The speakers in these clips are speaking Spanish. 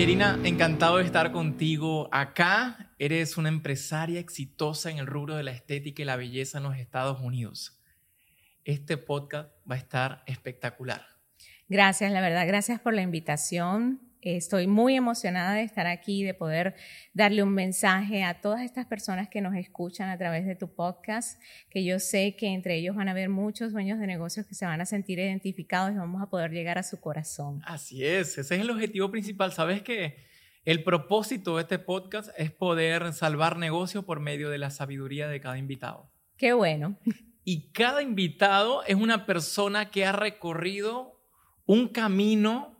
Pierina, encantado de estar contigo acá. Eres una empresaria exitosa en el rubro de la estética y la belleza en los Estados Unidos. Este podcast va a estar espectacular. Gracias, la verdad, gracias por la invitación. Estoy muy emocionada de estar aquí, de poder darle un mensaje a todas estas personas que nos escuchan a través de tu podcast, que yo sé que entre ellos van a haber muchos dueños de negocios que se van a sentir identificados y vamos a poder llegar a su corazón. Así es, ese es el objetivo principal. Sabes que el propósito de este podcast es poder salvar negocios por medio de la sabiduría de cada invitado. Qué bueno. Y cada invitado es una persona que ha recorrido un camino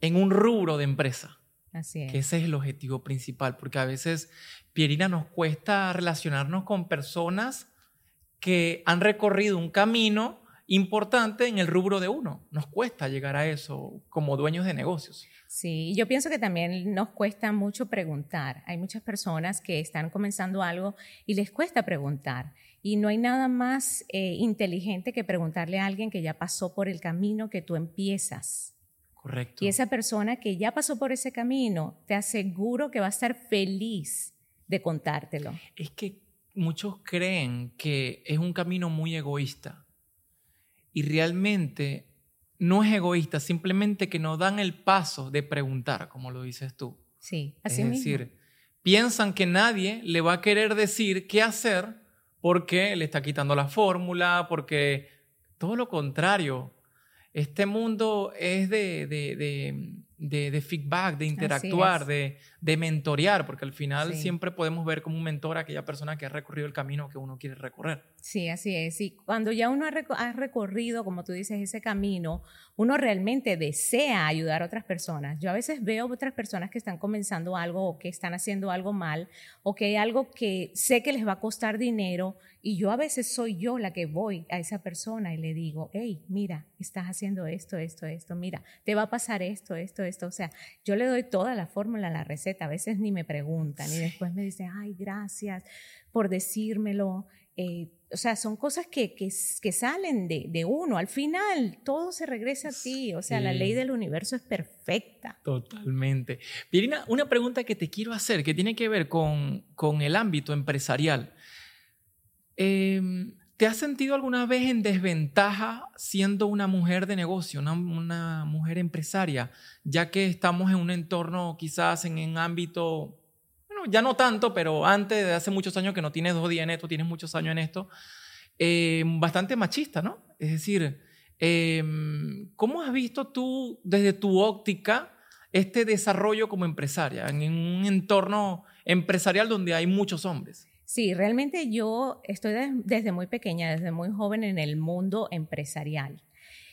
en un rubro de empresa. Así es. Que ese es el objetivo principal, porque a veces, Pierina, nos cuesta relacionarnos con personas que han recorrido un camino importante en el rubro de uno. Nos cuesta llegar a eso como dueños de negocios. Sí, yo pienso que también nos cuesta mucho preguntar. Hay muchas personas que están comenzando algo y les cuesta preguntar. Y no hay nada más eh, inteligente que preguntarle a alguien que ya pasó por el camino que tú empiezas. Correcto. Y esa persona que ya pasó por ese camino, te aseguro que va a estar feliz de contártelo. Es que muchos creen que es un camino muy egoísta. Y realmente no es egoísta, simplemente que no dan el paso de preguntar, como lo dices tú. Sí, así es mismo. decir, piensan que nadie le va a querer decir qué hacer porque le está quitando la fórmula, porque todo lo contrario. Este mundo es de, de, de, feedback, de interactuar, de, de mentorear, porque al final Sí. siempre podemos ver como un mentor a aquella persona que ha recorrido el camino que uno quiere recorrer. Sí, así es. Y cuando ya uno ha recorrido, como tú dices, ese camino, uno realmente desea ayudar a otras personas. Yo a veces veo otras personas que están comenzando algo o que están haciendo algo mal o que hay algo que sé que les va a costar dinero y yo a veces soy yo la que voy a esa persona y le digo, hey, mira, estás haciendo esto, esto, esto, mira, te va a pasar esto, esto, esto. O sea, yo le doy toda la fórmula, la receta. A veces ni me preguntan y después me dicen, ay, gracias por decírmelo. Eh, o sea, son cosas que, que, que salen de, de, uno. Al final, todo se regresa a ti. O sea, Sí. la ley del universo es perfecta. Totalmente. Pirina, una pregunta que te quiero hacer que tiene que ver con, con el ámbito empresarial. Eh, ¿Te has sentido alguna vez en desventaja siendo una mujer de negocio, una, mujer empresaria, ya que estamos en un entorno quizás en un ámbito, bueno, ya no tanto, pero antes de hace muchos años que no tienes dos días en esto, tienes muchos años en esto, eh, bastante machista, ¿no? Es decir, eh, ¿cómo has visto tú desde tu óptica este desarrollo como empresaria en un entorno empresarial donde hay muchos hombres? Sí, realmente yo estoy de, desde muy pequeña, desde muy joven en el mundo empresarial.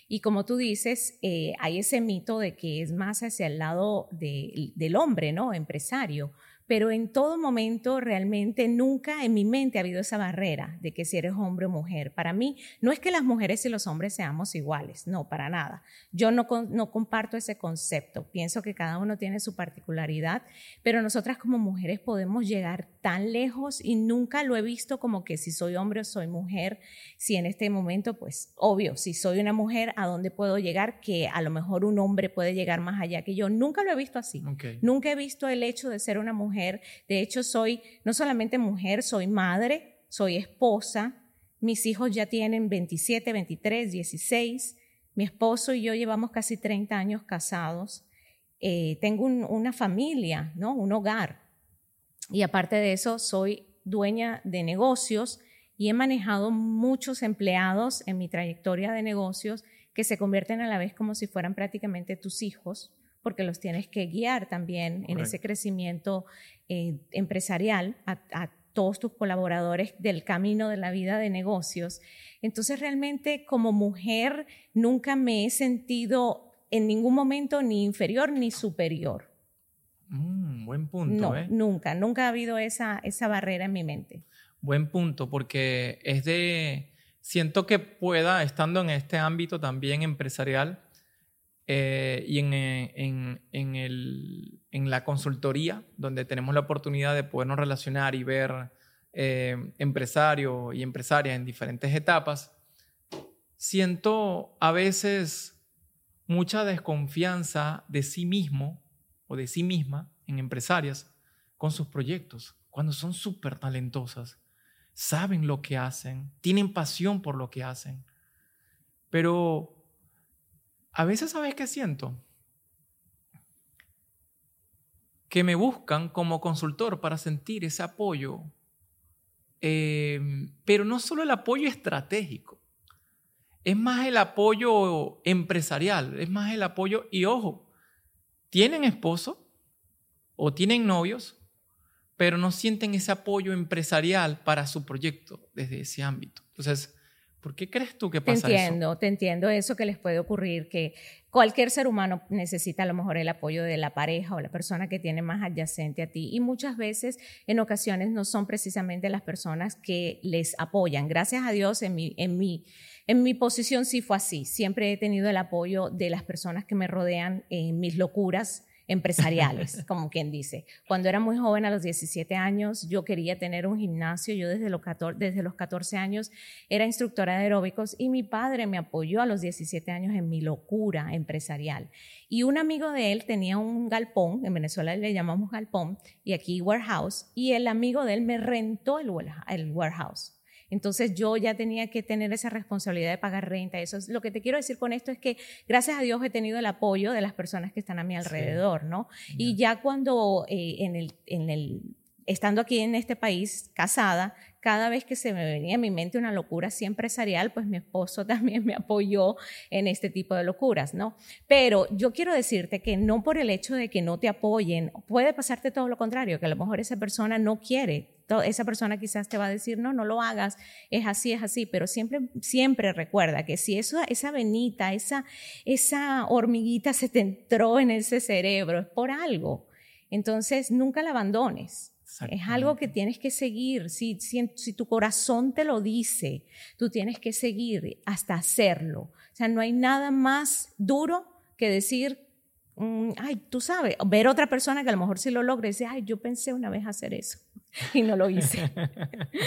Y como tú dices, eh, hay ese mito de que es más hacia el lado de, del hombre, ¿no? Empresario. Pero en todo momento, realmente nunca en mi mente ha habido esa barrera de que si eres hombre o mujer. Para mí, no es que las mujeres y los hombres seamos iguales, no, para nada. Yo no, no comparto ese concepto. Pienso que cada uno tiene su particularidad, pero nosotras como mujeres podemos llegar tan lejos y nunca lo he visto como que si soy hombre o soy mujer, si en este momento, pues obvio, si soy una mujer, ¿a dónde puedo llegar? Que a lo mejor un hombre puede llegar más allá que yo. Nunca lo he visto así. Okay. Nunca he visto el hecho de ser una mujer. De hecho, soy no solamente mujer, soy madre, soy esposa. Mis hijos ya tienen 27, 23, 16. Mi esposo y yo llevamos casi 30 años casados. Eh, tengo un, una familia, ¿no? un hogar. Y aparte de eso, soy dueña de negocios y he manejado muchos empleados en mi trayectoria de negocios que se convierten a la vez como si fueran prácticamente tus hijos, porque los tienes que guiar también Correcto. en ese crecimiento eh, empresarial a, a, todos tus colaboradores del camino de la vida de negocios. Entonces, realmente como mujer nunca me he sentido en ningún momento ni inferior ni superior. Mm, buen punto. No, ¿eh? nunca, nunca ha habido esa, esa barrera en mi mente. Buen punto, porque es de, siento que pueda, estando en este ámbito también empresarial eh, y en, en, en, el, en, la consultoría, donde tenemos la oportunidad de podernos relacionar y ver eh, empresarios y empresarias en diferentes etapas, siento a veces mucha desconfianza de sí mismo o de sí misma en empresarias con sus proyectos, cuando son súper talentosas, saben lo que hacen, tienen pasión por lo que hacen. Pero a veces, ¿sabes qué siento? Que me buscan como consultor para sentir ese apoyo, eh, pero no solo el apoyo estratégico, es más el apoyo empresarial, es más el apoyo, y ojo, tienen esposo o tienen novios, pero no sienten ese apoyo empresarial para su proyecto desde ese ámbito. Entonces, ¿por qué crees tú que pasa eso? Te entiendo, te entiendo eso que les puede ocurrir, que cualquier ser humano necesita a lo mejor el apoyo de la pareja o la persona que tiene más adyacente a ti. Y muchas veces, en ocasiones, no son precisamente las personas que les apoyan. Gracias a Dios, en mi, en mi, en mi posición sí fue así. Siempre he tenido el apoyo de las personas que me rodean en mis locuras empresariales, como quien dice. Cuando era muy joven, a los 17 años, yo quería tener un gimnasio. Yo desde los 14, desde los 14 años era instructora de aeróbicos y mi padre me apoyó a los 17 años en mi locura empresarial. Y un amigo de él tenía un galpón, en Venezuela le llamamos galpón, y aquí warehouse, y el amigo de él me rentó el warehouse. Entonces yo ya tenía que tener esa responsabilidad de pagar renta. Eso es lo que te quiero decir con esto es que gracias a Dios he tenido el apoyo de las personas que están a mi alrededor, ¿no? Y ya cuando eh, en, el, en el estando aquí en este país, casada, cada vez que se me venía a mi mente una locura así empresarial, pues mi esposo también me apoyó en este tipo de locuras, ¿no? Pero yo quiero decirte que no por el hecho de que no te apoyen, puede pasarte todo lo contrario, que a lo mejor esa persona no quiere esa persona quizás te va a decir, no, no lo hagas, es así, es así, pero siempre, siempre recuerda que si eso, esa venita, esa, esa hormiguita se te entró en ese cerebro, es por algo. Entonces, nunca la abandones. Es algo que tienes que seguir. Si, si, si, tu corazón te lo dice, tú tienes que seguir hasta hacerlo. O sea, no hay nada más duro que decir, mm, ay, tú sabes, ver otra persona que a lo mejor sí lo logra y dice, ay, yo pensé una vez hacer eso y no lo hice.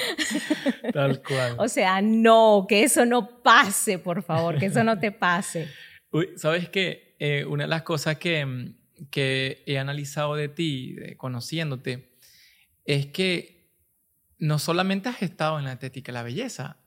Tal cual. O sea, no, que eso no pase, por favor, que eso no te pase. ¿Sabes qué? Eh, una de las cosas que, mm, que he analizado de ti, conociéndote, es que no solamente has estado en la estética y la belleza,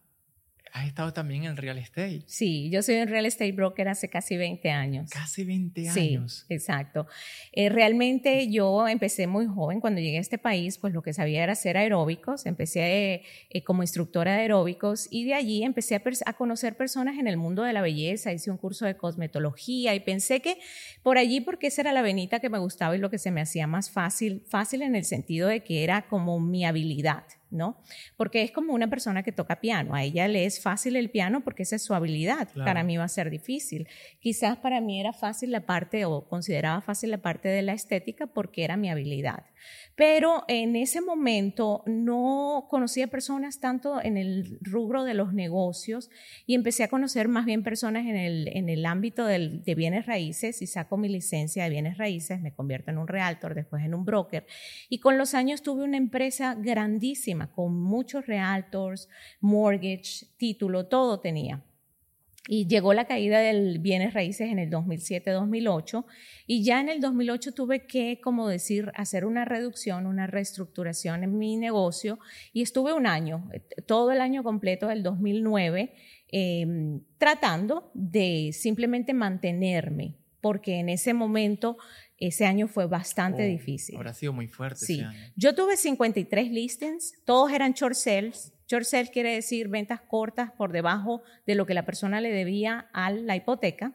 has estado también en real estate. Sí, yo soy un real estate broker hace casi 20 años. Casi 20 años. Sí, exacto. Eh, realmente yo empecé muy joven cuando llegué a este país, pues lo que sabía era hacer aeróbicos. Empecé eh, como instructora de aeróbicos y de allí empecé a, a, conocer personas en el mundo de la belleza. Hice un curso de cosmetología y pensé que por allí, porque esa era la venita que me gustaba y lo que se me hacía más fácil, fácil en el sentido de que era como mi habilidad. ¿No? Porque es como una persona que toca piano. A ella le es fácil el piano porque esa es su habilidad. Para mí va a ser difícil. Quizás para mí era fácil la parte o consideraba fácil la parte de la estética porque era mi habilidad. Pero en ese momento no conocía personas tanto en el rubro de los negocios y empecé a conocer más bien personas en el, en el ámbito del, de bienes raíces y saco mi licencia de bienes raíces, me convierto en un realtor, después en un broker. Y con los años tuve una empresa grandísima con muchos realtors, mortgage, título, todo tenía. Y llegó la caída del bienes raíces en el 2007-2008 y ya en el 2008 tuve que, como decir, hacer una reducción, una reestructuración en mi negocio y estuve un año, todo el año completo del 2009, em, tratando de simplemente mantenerme, porque en ese momento, ese año fue bastante oh, difícil. Habrá sido muy fuerte. Sí, yo tuve 53 listings, todos eran short sales Short sale quiere decir ventas cortas por debajo de lo que la persona le debía a la hipoteca.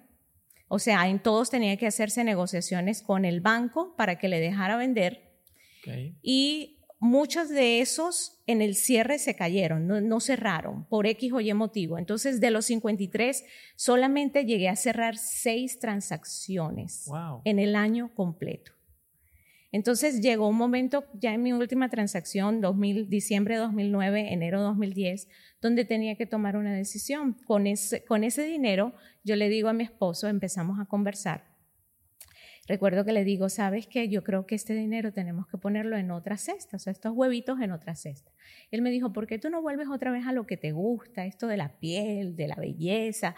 O sea, en todos tenía que hacerse negociaciones con el banco para que le dejara vender. Y muchos de esos en el cierre se cayeron, no, cerraron por X o Y motivo. Entonces, de los 53, solamente llegué a cerrar seis transacciones en el año completo. Entonces llegó un momento ya en mi última transacción, 2000, diciembre de 2009, enero de 2010, donde tenía que tomar una decisión. Con ese, con ese dinero yo le digo a mi esposo, empezamos a conversar. Recuerdo que le digo, ¿sabes qué? Yo creo que este dinero tenemos que ponerlo en otra cesta, o sea, estos huevitos en otra cesta. Él me dijo, ¿por qué tú no vuelves otra vez a lo que te gusta, esto de la piel, de la belleza,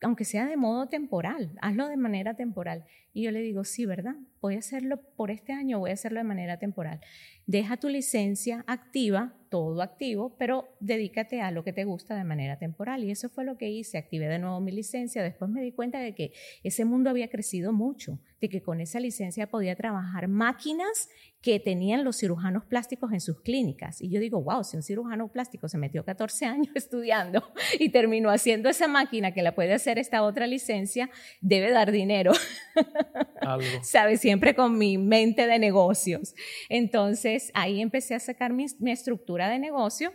aunque sea de modo temporal, hazlo de manera temporal? Y yo le digo, sí, ¿verdad? voy a hacerlo por este año, voy a hacerlo de manera temporal. Deja tu licencia activa, todo activo, pero dedícate a lo que te gusta de manera temporal. Y eso fue lo que hice. Activé de nuevo mi licencia. Después me di cuenta de que ese mundo había crecido mucho, de que con esa licencia podía trabajar máquinas que tenían los cirujanos plásticos en sus clínicas. Y yo digo, wow, si un cirujano plástico se metió 14 años estudiando y terminó haciendo esa máquina que la puede hacer esta otra licencia, debe dar dinero. Algo. ¿Sabes? Siempre con mi mente de negocios. Entonces, ahí empecé a sacar mi, estructura de negocio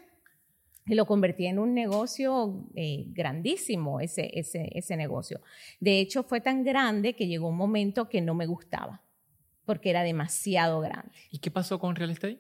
y lo convertí en un negocio eh, grandísimo, ese, ese, ese negocio. De hecho, fue tan grande que llegó un momento que no me gustaba porque era demasiado grande. ¿Y qué pasó con real estate?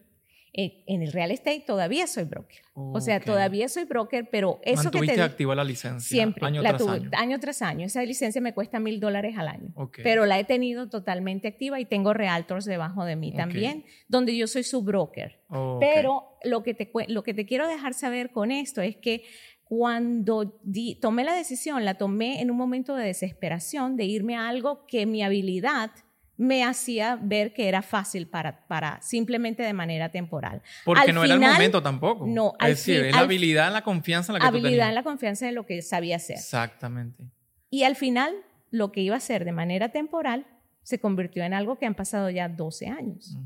Eh, en el real estate todavía soy broker. O sea, todavía soy broker, pero eso que te activa la licencia siempre, año la tras año. año tras año. Esa licencia me cuesta mil dólares al año. Pero la he tenido totalmente activa y tengo realtors debajo de mí también, donde yo soy su broker. Pero lo que, te, lo que te quiero dejar saber con esto es que cuando tomé la decisión, la tomé en un momento de desesperación de irme a algo que mi habilidad me hacía ver que era fácil para, para simplemente de manera temporal. Porque no era el momento tampoco. No, es decir, es la habilidad, la confianza en la que Habilidad en la confianza de lo que sabía hacer. Exactamente. Y al final, lo que iba a ser de manera temporal se convirtió en algo que han pasado ya 12 años.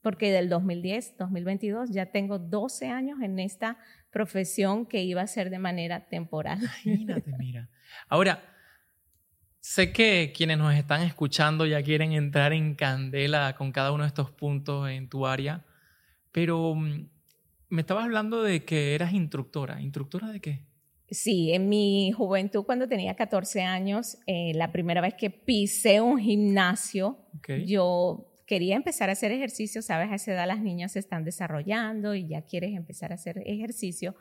Porque del 2010, 2022, ya tengo 12 años en esta profesión que iba a ser de manera temporal. Imagínate, mira. Ahora, Sé que quienes nos están escuchando ya quieren entrar en candela con cada uno de estos puntos en tu área, pero mm, me estabas hablando de que eras instructora. ¿Instructora de qué? Sí, en mi juventud, cuando tenía 14 años, eh, la primera vez que pisé un gimnasio, yo quería empezar a hacer ejercicio, sabes, a esa edad las niñas se están desarrollando y ya quieres empezar a hacer ejercicio.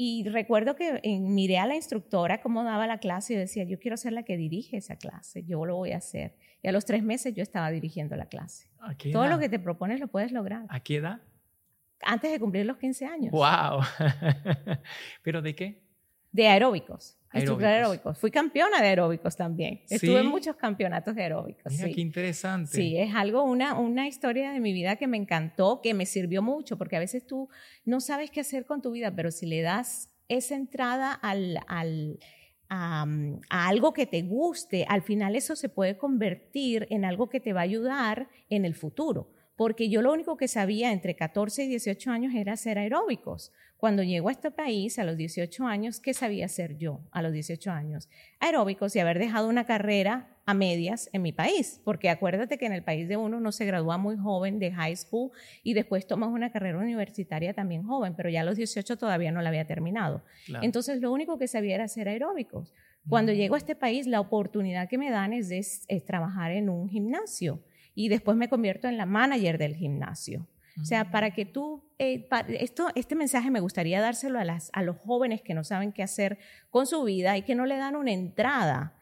Y recuerdo que miré a la instructora cómo daba la clase y decía, yo quiero ser la que dirige esa clase, yo lo voy a hacer. Y a los tres meses yo estaba dirigiendo la clase. Todo lo que te propones lo puedes lograr. ¿A qué edad? Antes de cumplir los 15 años. ¡Wow! ¿Pero de qué? De aeróbicos. Instructora de aeróbicos. Fui campeona de aeróbicos también. Estuve en muchos campeonatos de aeróbicos. Mira, qué interesante. Sí, es algo, una, una historia de mi vida que me encantó, que me sirvió mucho, porque a veces tú no sabes qué hacer con tu vida, pero si le das esa entrada al, al a, a, algo que te guste, al final eso se puede convertir en algo que te va a ayudar en el futuro. Porque yo lo único que sabía entre 14 y 18 años era hacer aeróbicos. Cuando llego a este país a los 18 años, ¿qué sabía hacer yo a los 18 años? Aeróbicos y haber dejado una carrera a medias en mi país, porque acuérdate que en el país de uno uno se gradúa muy joven de high school y después tomas una carrera universitaria también joven, pero ya a los 18 todavía no la había terminado. Entonces lo único que sabía era hacer aeróbicos. Cuando llego a este país, la oportunidad que me dan es, es trabajar en un gimnasio y después me convierto en la manager del gimnasio. O sea, para que tú, eh, esto, este mensaje me gustaría dárselo a, las, a los jóvenes que no saben qué hacer con su vida y que no le dan una entrada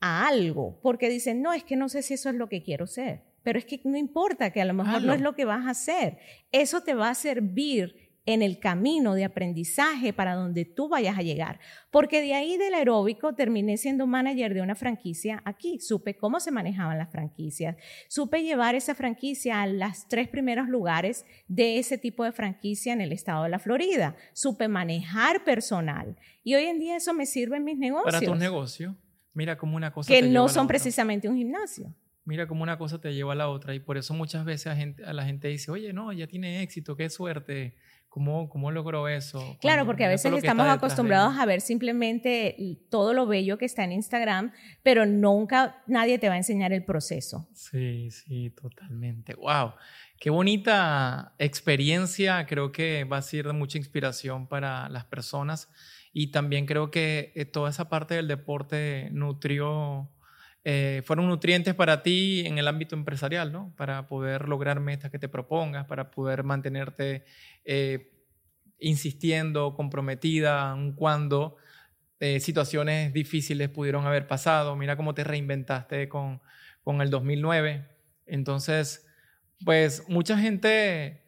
a algo, porque dicen, no, es que no sé si eso es lo que quiero ser, pero es que no importa, que a lo mejor no es lo que vas a hacer. Eso te va a servir en el camino de aprendizaje para donde tú vayas a llegar. Porque de ahí del aeróbico terminé siendo manager de una franquicia aquí. Supe cómo se manejaban las franquicias. Supe llevar esa franquicia a los tres primeros lugares de ese tipo de franquicia en el estado de la Florida. Supe manejar personal. Y hoy en día eso me sirve en mis negocios. Para tu negocio. Mira como una cosa. Que no son precisamente un gimnasio mira cómo una cosa te lleva a la otra y por eso muchas veces a, gente, a la gente dice, oye, no, ya tiene éxito, qué suerte, ¿Cómo, ¿Cómo logró eso? Claro, porque a veces estamos acostumbrados a ver simplemente todo lo bello que está en Instagram, pero nunca nadie te va a enseñar el proceso. Sí, sí, totalmente. ¡Wow! Qué bonita experiencia. Creo que va a ser de mucha inspiración para las personas. Y también creo que eh, toda esa parte del deporte nutrió eh, fueron nutrientes para ti en el ámbito empresarial, ¿no? Para poder lograr metas que te propongas, para poder mantenerte eh, insistiendo, comprometida, aun cuando eh, situaciones difíciles pudieron haber pasado. Mira cómo te reinventaste con, con el 2009. Entonces, pues mucha gente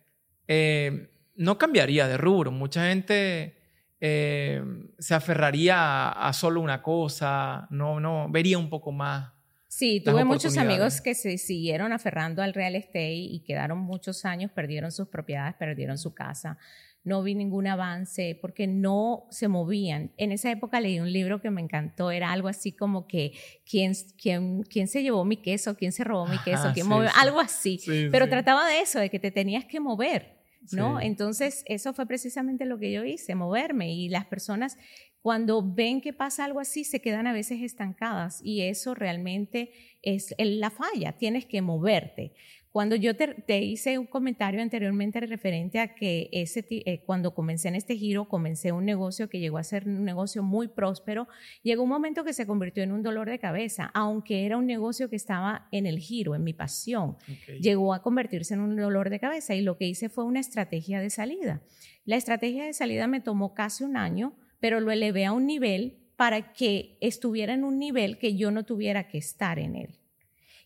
no cambiaría de rubro, mucha gente eh, se aferraría a, solo una cosa, no, no, vería un poco más. Sí, tuve muchos amigos que se siguieron aferrando al real estate y quedaron muchos años, perdieron sus propiedades, perdieron su casa. No vi ningún avance porque no se movían. En esa época leí un libro que me encantó, era algo así como que quién, quién, quién se llevó mi queso, quién se robó mi queso, quién movió, algo así. Pero trataba de eso, de que te tenías que mover. ¿No? Entonces, eso fue precisamente lo que yo hice, moverme. Y las personas cuando ven que pasa algo así, se quedan a veces estancadas y eso realmente es la falla, tienes que moverte. Cuando yo te, hice un comentario anteriormente referente a que ese, eh, cuando comencé en este giro, comencé un negocio que llegó a ser un negocio muy próspero, llegó un momento que se convirtió en un dolor de cabeza, aunque era un negocio que estaba en el giro, en mi pasión, llegó a convertirse en un dolor de cabeza y lo que hice fue una estrategia de salida. La estrategia de salida me tomó casi un año pero lo elevé a un nivel para que estuviera en un nivel que yo no tuviera que estar en él.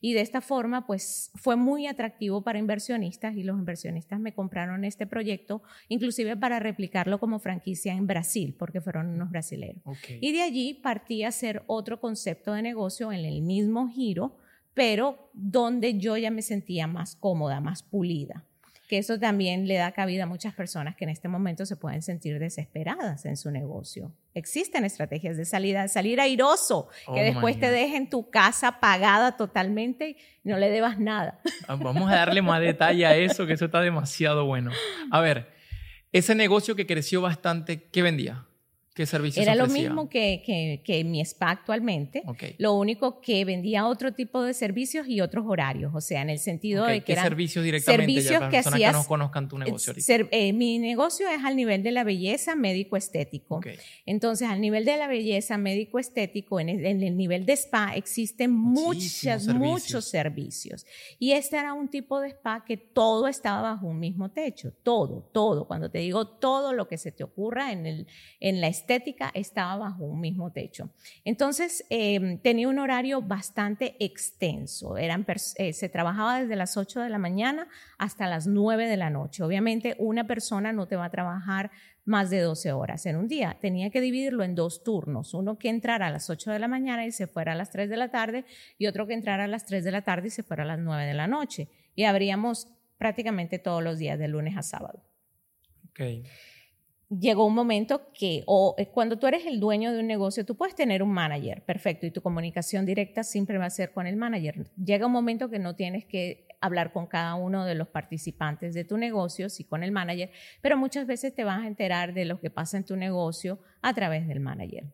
Y de esta forma, pues fue muy atractivo para inversionistas y los inversionistas me compraron este proyecto, inclusive para replicarlo como franquicia en Brasil, porque fueron unos brasileños. Y de allí partí a hacer otro concepto de negocio en el mismo giro, pero donde yo ya me sentía más cómoda, más pulida que eso también le da cabida a muchas personas que en este momento se pueden sentir desesperadas en su negocio. Existen estrategias de salida, salir airoso, que oh después te dejen tu casa pagada totalmente y no le debas nada. Ah, vamos a darle más detalle a eso, que eso está demasiado bueno. A ver, ese negocio que creció bastante, ¿qué vendía? ¿Qué servicios Era lo mismo que, que, que, mi spa actualmente. Lo único que vendía otro tipo de servicios y otros horarios. O sea, en el sentido de que. ¿Qué servicios directamente? Servicios que personas que no conozcan tu negocio eh, mi negocio es al nivel de la belleza médico-estético. Entonces, al nivel de la belleza médico-estético, en, el, nivel de spa, existen muchos, muchos servicios. Y este era un tipo de spa que todo estaba bajo un mismo techo. Todo, todo. Cuando te digo todo lo que se te ocurra en, el, en la estética estaba bajo un mismo techo. Entonces, em, tenía un horario bastante extenso. Eran, eh, se trabajaba desde las 8 de la mañana hasta las 9 de la noche. Obviamente, una persona no te va a trabajar más de 12 horas en un día. Tenía que dividirlo en dos turnos, uno que entrara a las 8 de la mañana y se fuera a las 3 de la tarde y otro que entrara a las 3 de la tarde y se fuera a las 9 de la noche. Y abríamos prácticamente todos los días, de lunes a sábado. Okay llegó un momento que, o eh, cuando tú eres el dueño de un negocio, tú puedes tener un manager, perfecto, y tu comunicación directa siempre va a ser con el manager. Llega un momento que no tienes que hablar con cada uno de los participantes de tu negocio, sí con el manager, pero muchas veces te vas a enterar de lo que pasa en tu negocio a través del manager.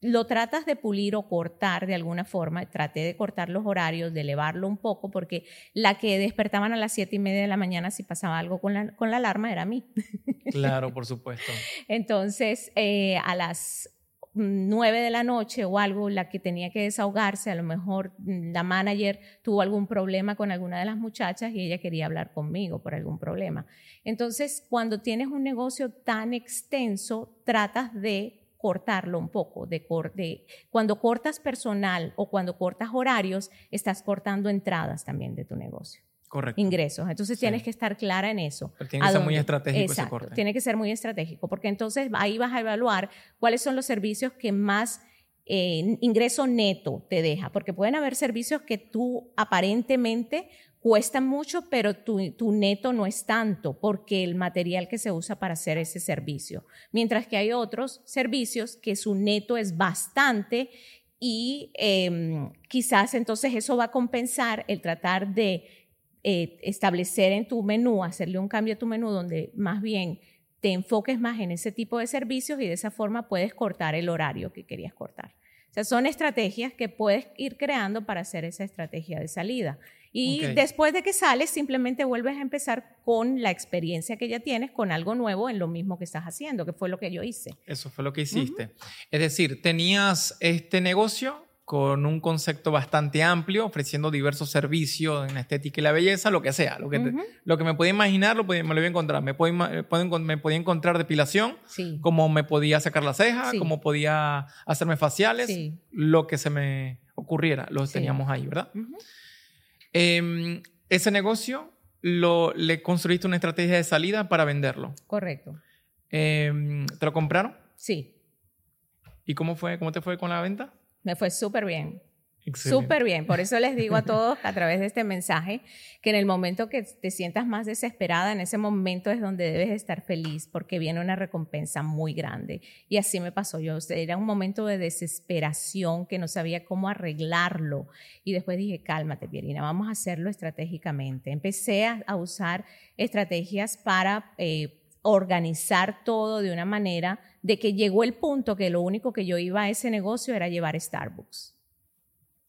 Lo tratas de pulir o cortar de alguna forma, traté de cortar los horarios, de elevarlo un poco, porque la que despertaban a las siete y media de la mañana si pasaba algo con la, con la alarma era a mí. Claro, por supuesto. Entonces, eh, a las nueve de la noche o algo, la que tenía que desahogarse, a lo mejor mm, la manager tuvo algún problema con alguna de las muchachas y ella quería hablar conmigo por algún problema. Entonces, cuando tienes un negocio tan extenso, tratas de cortarlo un poco, de, de, cuando cortas personal o cuando cortas horarios, estás cortando entradas también de tu negocio. Correcto. Ingresos. Entonces tienes que estar clara en eso. tiene que ser muy estratégico ese corte. Tiene que ser muy estratégico, porque entonces ahí vas a evaluar cuáles son los servicios que más ingreso neto te deja, porque pueden haber servicios que tú aparentemente cuesta mucho, pero tu, tu, neto no es tanto porque el material que se usa para hacer ese servicio. Mientras que hay otros servicios que su neto es bastante y em, quizás entonces eso va a compensar el tratar de eh, establecer en tu menú, hacerle un cambio a tu menú donde más bien te enfoques más en ese tipo de servicios y de esa forma puedes cortar el horario que querías cortar. O sea, son estrategias que puedes ir creando para hacer esa estrategia de salida. Y después de que sales, simplemente vuelves a empezar con la experiencia que ya tienes, con algo nuevo en lo mismo que estás haciendo, que fue lo que yo hice. Eso fue lo que hiciste. Es decir, tenías este negocio con un concepto bastante amplio, ofreciendo diversos servicios en la estética y la belleza, lo que sea. Lo que, lo que me podía imaginar, lo me lo voy a encontrar. Me, me podía encontrar depilación, como me podía sacar las cejas, como podía hacerme faciales, lo que se me ocurriera, lo teníamos ahí, ¿verdad? Em, ese negocio lo, le construiste una estrategia de salida para venderlo. Correcto. Em, ¿Te lo compraron? Sí. ¿Y cómo, fue, cómo te fue con la venta? Me fue súper bien. Súper bien. Por eso les digo a todos a través de este mensaje que en el momento que te sientas más desesperada, en ese momento es donde debes estar feliz porque viene una recompensa muy grande. Y así me pasó yo. Era un momento de desesperación que no sabía cómo arreglarlo. Y después dije, cálmate, Pierina, vamos a hacerlo estratégicamente. Empecé a, usar estrategias para... Eh, organizar todo de una manera de que llegó el punto que lo único que yo iba a ese negocio era llevar Starbucks.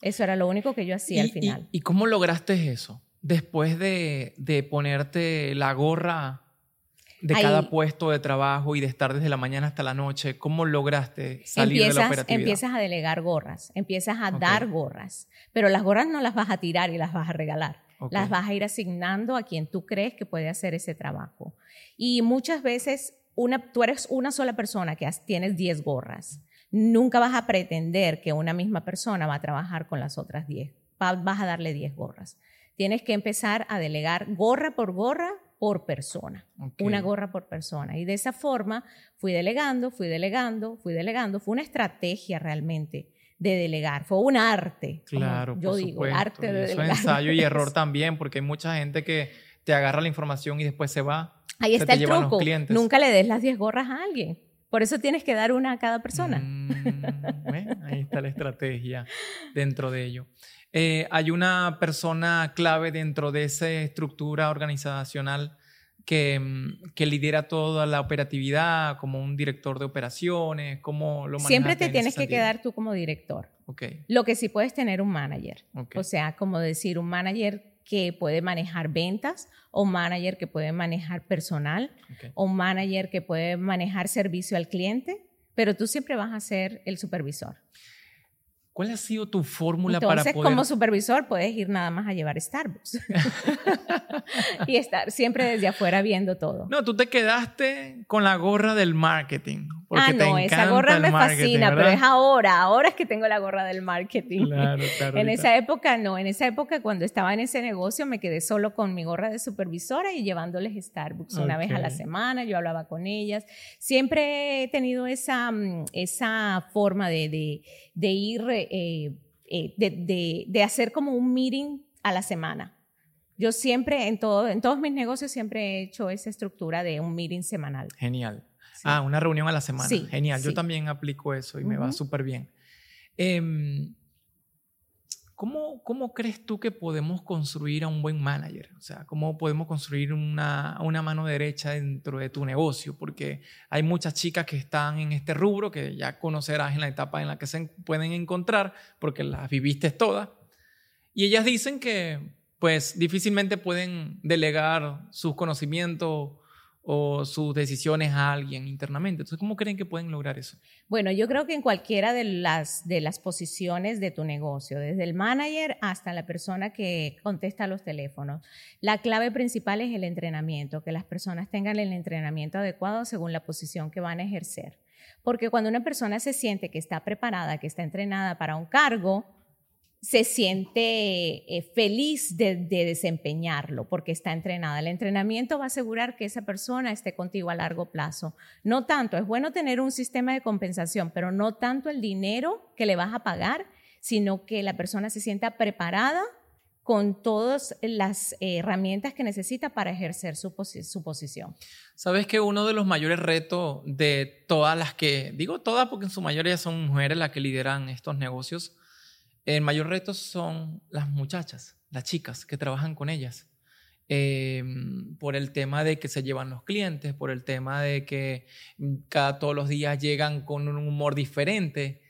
Eso era lo único que yo hacía al final. Y, cómo lograste eso? Después de, de ponerte la gorra de cada puesto de trabajo y de estar desde la mañana hasta la noche, ¿cómo lograste salir de la operatividad? Empiezas a delegar gorras, empiezas a dar gorras, pero las gorras no las vas a tirar y las vas a regalar. Las vas a ir asignando a quien tú crees que puede hacer ese trabajo. Y muchas veces una, tú eres una sola persona que tienes 10 gorras. Nunca vas a pretender que una misma persona va a trabajar con las otras 10. vas a darle 10 gorras. Tienes que empezar a delegar gorra por gorra por persona, una gorra por persona. Y de esa forma fui delegando, fui delegando, fui delegando. Fue una estrategia realmente de delegar, fue un arte. Claro, yo digo, arte de delegar. ensayo y error también, porque hay mucha gente que te agarra la información y después se va. Ahí está el truco. Nunca le des las 10 gorras a alguien. Por eso tienes que dar una a cada persona. Mm, ahí está la estrategia dentro de ello. Eh, hay una persona clave dentro de esa estructura organizacional que, mm, que, lidera toda la operatividad, como un director de operaciones, cómo lo Siempre te tienes que quedar tú como director. Okay. Lo que sí puedes tener un manager. O sea, como decir, un manager que puede manejar ventas, o un manager que puede manejar personal, o un manager que puede manejar servicio al cliente, pero tú siempre vas a ser el supervisor. ¿Cuál ha sido tu fórmula para poder...? como supervisor puedes ir nada más a llevar Starbucks y estar siempre desde afuera viendo todo. No, tú te quedaste con la gorra del marketing. Ah, no, esa gorra me fascina, pero es ahora, ahora es que tengo la gorra del marketing. Claro, claro. en esa época no, en esa época cuando estaba en ese negocio me quedé solo con mi gorra de supervisora y llevándoles Starbucks una vez a la semana, yo hablaba con ellas. Siempre he tenido esa, mm, esa forma de, de, de ir eh, eh, de, hacer como un meeting a la semana. Yo siempre, en, todo, en todos mis negocios, siempre he hecho esa estructura de un meeting semanal. Genial. Ah, una reunión a la semana. Sí, Genial. Yo también aplico eso y me va súper bien. Em, ¿Cómo, ¿Cómo, crees tú que podemos construir a un buen manager? O sea, ¿cómo podemos construir una, una, mano derecha dentro de tu negocio? Porque hay muchas chicas que están en este rubro que ya conocerás en la etapa en la que se pueden encontrar porque las viviste todas. Y ellas dicen que pues difícilmente pueden delegar sus conocimientos o sus decisiones a alguien internamente. Entonces, ¿cómo creen que pueden lograr eso? Bueno, yo creo que en cualquiera de las, de las posiciones de tu negocio, desde el manager hasta la persona que contesta los teléfonos, la clave principal es el entrenamiento, que las personas tengan el entrenamiento adecuado según la posición que van a ejercer. Porque cuando una persona se siente que está preparada, que está entrenada para un cargo, se siente eh, feliz de, desempeñarlo porque está entrenada. El entrenamiento va a asegurar que esa persona esté contigo a largo plazo. No tanto, es bueno tener un sistema de compensación, pero no tanto el dinero que le vas a pagar, sino que la persona se sienta preparada con todas las herramientas que necesita para ejercer su, su posición. Sabes que uno de los mayores retos de todas las que, digo todas porque en su mayoría son mujeres las que lideran estos negocios, el mayor reto son las muchachas, las chicas que trabajan con ellas. Em, por el tema de que se llevan los clientes, por el tema de que cada todos los días llegan con un humor diferente.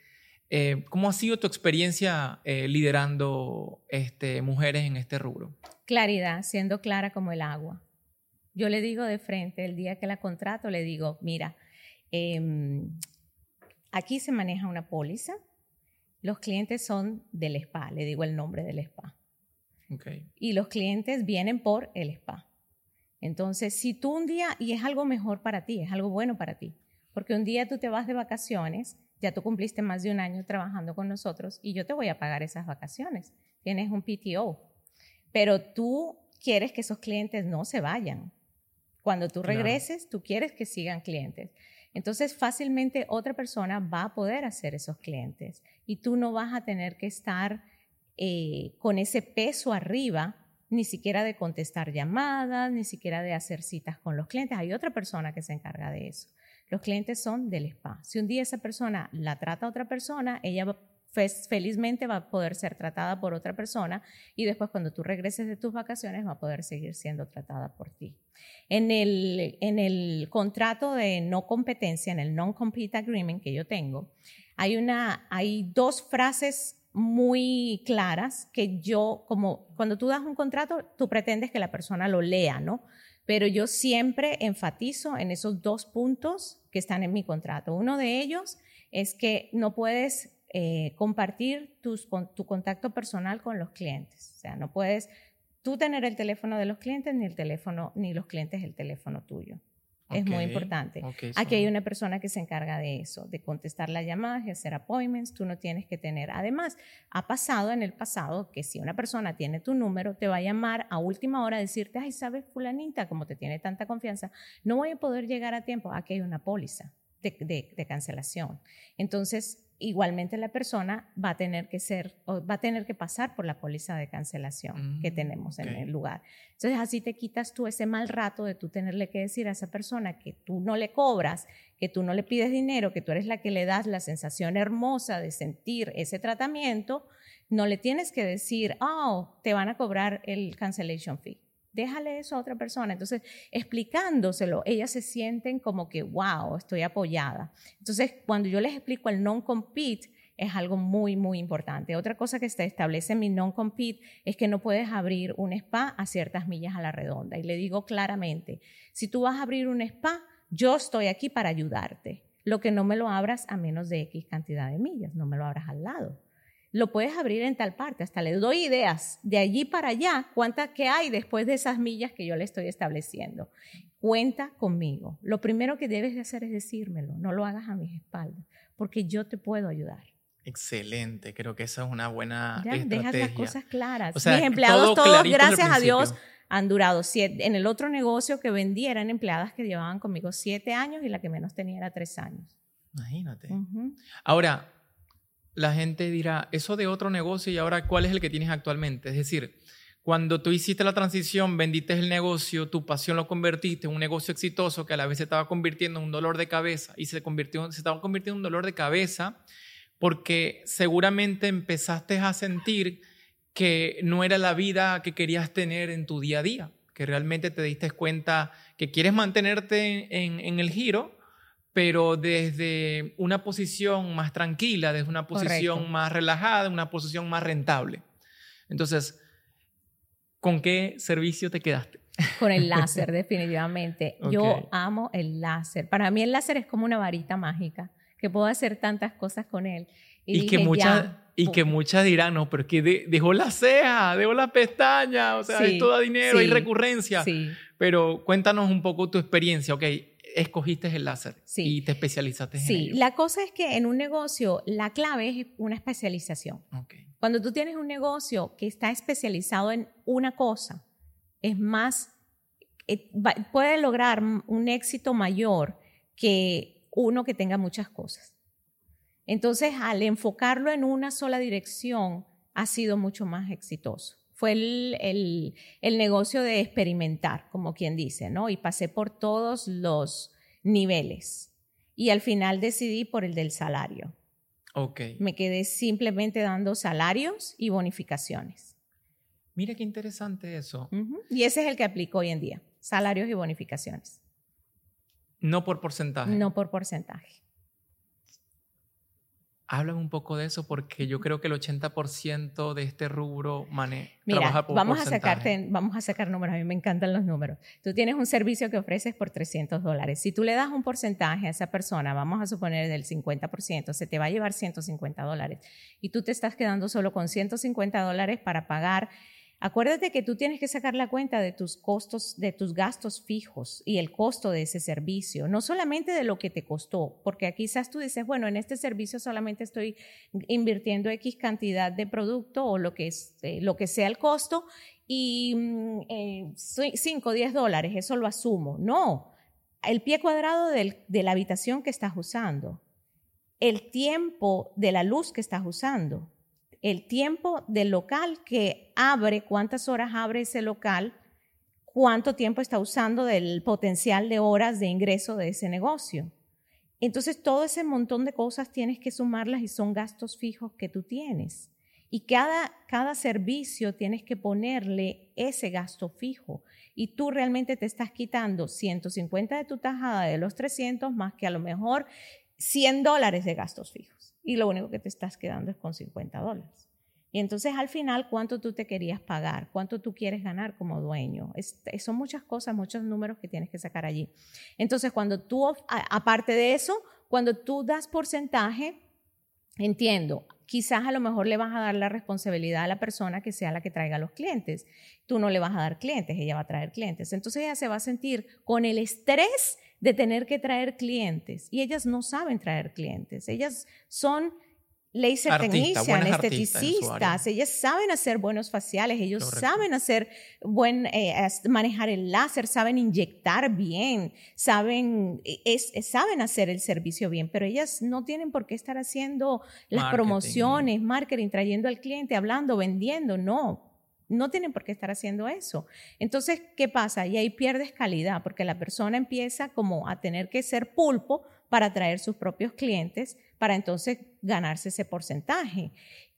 Eh, ¿Cómo ha sido tu experiencia eh, liderando este, mujeres en este rubro? Claridad, siendo clara como el agua. Yo le digo de frente, el día que la contrato, le digo, mira, em, aquí se maneja una póliza, los clientes son del spa, le digo el nombre del spa. Y los clientes vienen por el spa. Entonces, si tú un día, y es algo mejor para ti, es algo bueno para ti, porque un día tú te vas de vacaciones, ya tú cumpliste más de un año trabajando con nosotros y yo te voy a pagar esas vacaciones. Tienes un PTO, pero tú quieres que esos clientes no se vayan. Cuando tú regreses, tú quieres que sigan clientes. Entonces, fácilmente otra persona va a poder hacer esos clientes y tú no vas a tener que estar eh, con ese peso arriba, ni siquiera de contestar llamadas, ni siquiera de hacer citas con los clientes. Hay otra persona que se encarga de eso. Los clientes son del spa. Si un día esa persona la trata a otra persona, ella felizmente va a poder ser tratada por otra persona y después cuando tú regreses de tus vacaciones va a poder seguir siendo tratada por ti. En el, en el contrato de no competencia, en el non-compete agreement que yo tengo, hay, una, hay dos frases muy claras que yo, como cuando tú das un contrato, tú pretendes que la persona lo lea, ¿no? Pero yo siempre enfatizo en esos dos puntos que están en mi contrato. Uno de ellos es que no puedes eh, compartir tu contacto personal con los clientes. O sea, no puedes tú tener el teléfono de los clientes ni el teléfono, ni los clientes el teléfono tuyo. es muy importante. Aquí hay una persona que se encarga de eso, de contestar las llamadas y hacer appointments. Tú no tienes que tener. Además, ha pasado en el pasado que si una persona tiene tu número, te va a llamar a última hora a decirte, ay, sabes, fulanita, como te tiene tanta confianza, no voy a poder llegar a tiempo. Aquí hay una póliza de, de cancelación. Entonces, igualmente la persona va a tener que ser va a tener que pasar por la póliza de cancelación que mm, tenemos en el lugar. Entonces así te quitas tú ese mal rato de tú tenerle que decir a esa persona que tú no le cobras, que tú no le pides dinero, que tú eres la que le das la sensación hermosa de sentir ese tratamiento, no le tienes que decir, "Oh, te van a cobrar el cancellation fee." Déjale eso a otra persona. Entonces, explicándoselo, ellas se sienten como que, wow, estoy apoyada. Entonces, cuando yo les explico el non-compete, es algo muy, muy importante. Otra cosa que se establece en mi non-compete es que no puedes abrir un spa a ciertas millas a la redonda. Y le digo claramente, si tú vas a abrir un spa, yo estoy aquí para ayudarte. Lo que no me lo abras a menos de X cantidad de millas, no me lo abras al lado lo puedes abrir en tal parte, hasta le doy ideas de allí para allá, cuántas que hay después de esas millas que yo le estoy estableciendo. Cuenta conmigo. Lo primero que debes de hacer es decírmelo, no lo hagas a mis espaldas, porque yo te puedo ayudar. Excelente, creo que esa es una buena ya, estrategia. Dejas las cosas claras. Mis empleados todos, gracias a Dios, han durado siete. En el otro negocio que vendí eran empleadas que llevaban conmigo siete años y la que menos tenía era tres años. Imagínate. Ahora, la gente dirá, eso de otro negocio y ahora cuál es el que tienes actualmente. Es decir, cuando tú hiciste la transición, vendiste el negocio, tu pasión lo convertiste en un negocio exitoso que a la vez se estaba convirtiendo en un dolor de cabeza y se, estaba convirtiendo en un dolor de cabeza porque seguramente empezaste a sentir que no era la vida que querías tener en tu día a día, que realmente te diste cuenta que quieres mantenerte en, en el giro, pero desde una posición más tranquila, desde una posición más relajada, una posición más rentable. Entonces, ¿con qué servicio te quedaste? Con el láser, definitivamente. Yo amo el láser. Para mí el láser es como una varita mágica, que puedo hacer tantas cosas con él. Y, que muchas y que muchas dirán, no, pero es que dejó la ceja, dejó la pestaña, o sea, hay todo dinero, hay recurrencia. Sí. Pero cuéntanos un poco tu experiencia, ok, escogiste el láser y te especializaste en Sí, la cosa es que en un negocio la clave es una especialización. Cuando tú tienes un negocio que está especializado en una cosa, es más, eh, puede lograr un éxito mayor que uno que tenga muchas cosas. Entonces, al enfocarlo en una sola dirección, ha sido mucho más exitoso fue el, negocio de experimentar, como quien dice, ¿no? Y pasé por todos los niveles. Y al final decidí por el del salario. Ok. Me quedé simplemente dando salarios y bonificaciones. Mira qué interesante eso. Y ese es el que aplico hoy en día, salarios y bonificaciones. No por porcentaje. No por porcentaje. Háblame un poco de eso porque yo creo que el 80% de este rubro maneja trabaja por vamos a sacarte, vamos a sacar números, a mí me encantan los números. Tú tienes un servicio que ofreces por 300 dólares. Si tú le das un porcentaje a esa persona, vamos a suponer del 50%, se te va a llevar 150 dólares y tú te estás quedando solo con 150 dólares para pagar Acuérdate que tú tienes que sacar la cuenta de tus costos, de tus gastos fijos y el costo de ese servicio, no solamente de lo que te costó, porque quizás tú dices, bueno, en este servicio solamente estoy invirtiendo X cantidad de producto o lo que, es, eh, lo que sea el costo y 5 o 10 dólares, eso lo asumo. No, el pie cuadrado de la habitación que estás usando, el tiempo de la luz que estás usando, el tiempo del local que abre, cuántas horas abre ese local, cuánto tiempo está usando del potencial de horas de ingreso de ese negocio. Entonces, todo ese montón de cosas tienes que sumarlas y son gastos fijos que tú tienes. Y cada, cada servicio tienes que ponerle ese gasto fijo. Y tú realmente te estás quitando 150 de tu tajada de los 300 más que a lo mejor 100 dólares de gastos fijos. Y lo único que te estás quedando es con 50 dólares. Y entonces al final, ¿cuánto tú te querías pagar? ¿Cuánto tú quieres ganar como dueño? son muchas cosas, muchos números que tienes que sacar allí. Entonces, cuando tú, aparte de eso, cuando tú das porcentaje, entiendo, quizás a lo mejor le vas a dar la responsabilidad a la persona que sea la que traiga los clientes. Tú no le vas a dar clientes, ella va a traer clientes. Entonces ella se va a sentir con el estrés de tener que traer clientes. Y ellas no saben traer clientes. Ellas son laser technician, esteticistas, ellas saben hacer buenos faciales, ellos saben hacer buen, eh, manejar el láser, saben inyectar bien, saben, es, saben hacer el servicio bien, pero ellas no tienen por qué estar haciendo las promociones, marketing, trayendo al cliente, hablando, vendiendo, no. No tienen por qué estar haciendo eso. Entonces, ¿qué pasa? Y ahí pierdes calidad, porque la persona empieza como a tener que ser pulpo para atraer sus propios clientes, para entonces ganarse ese porcentaje.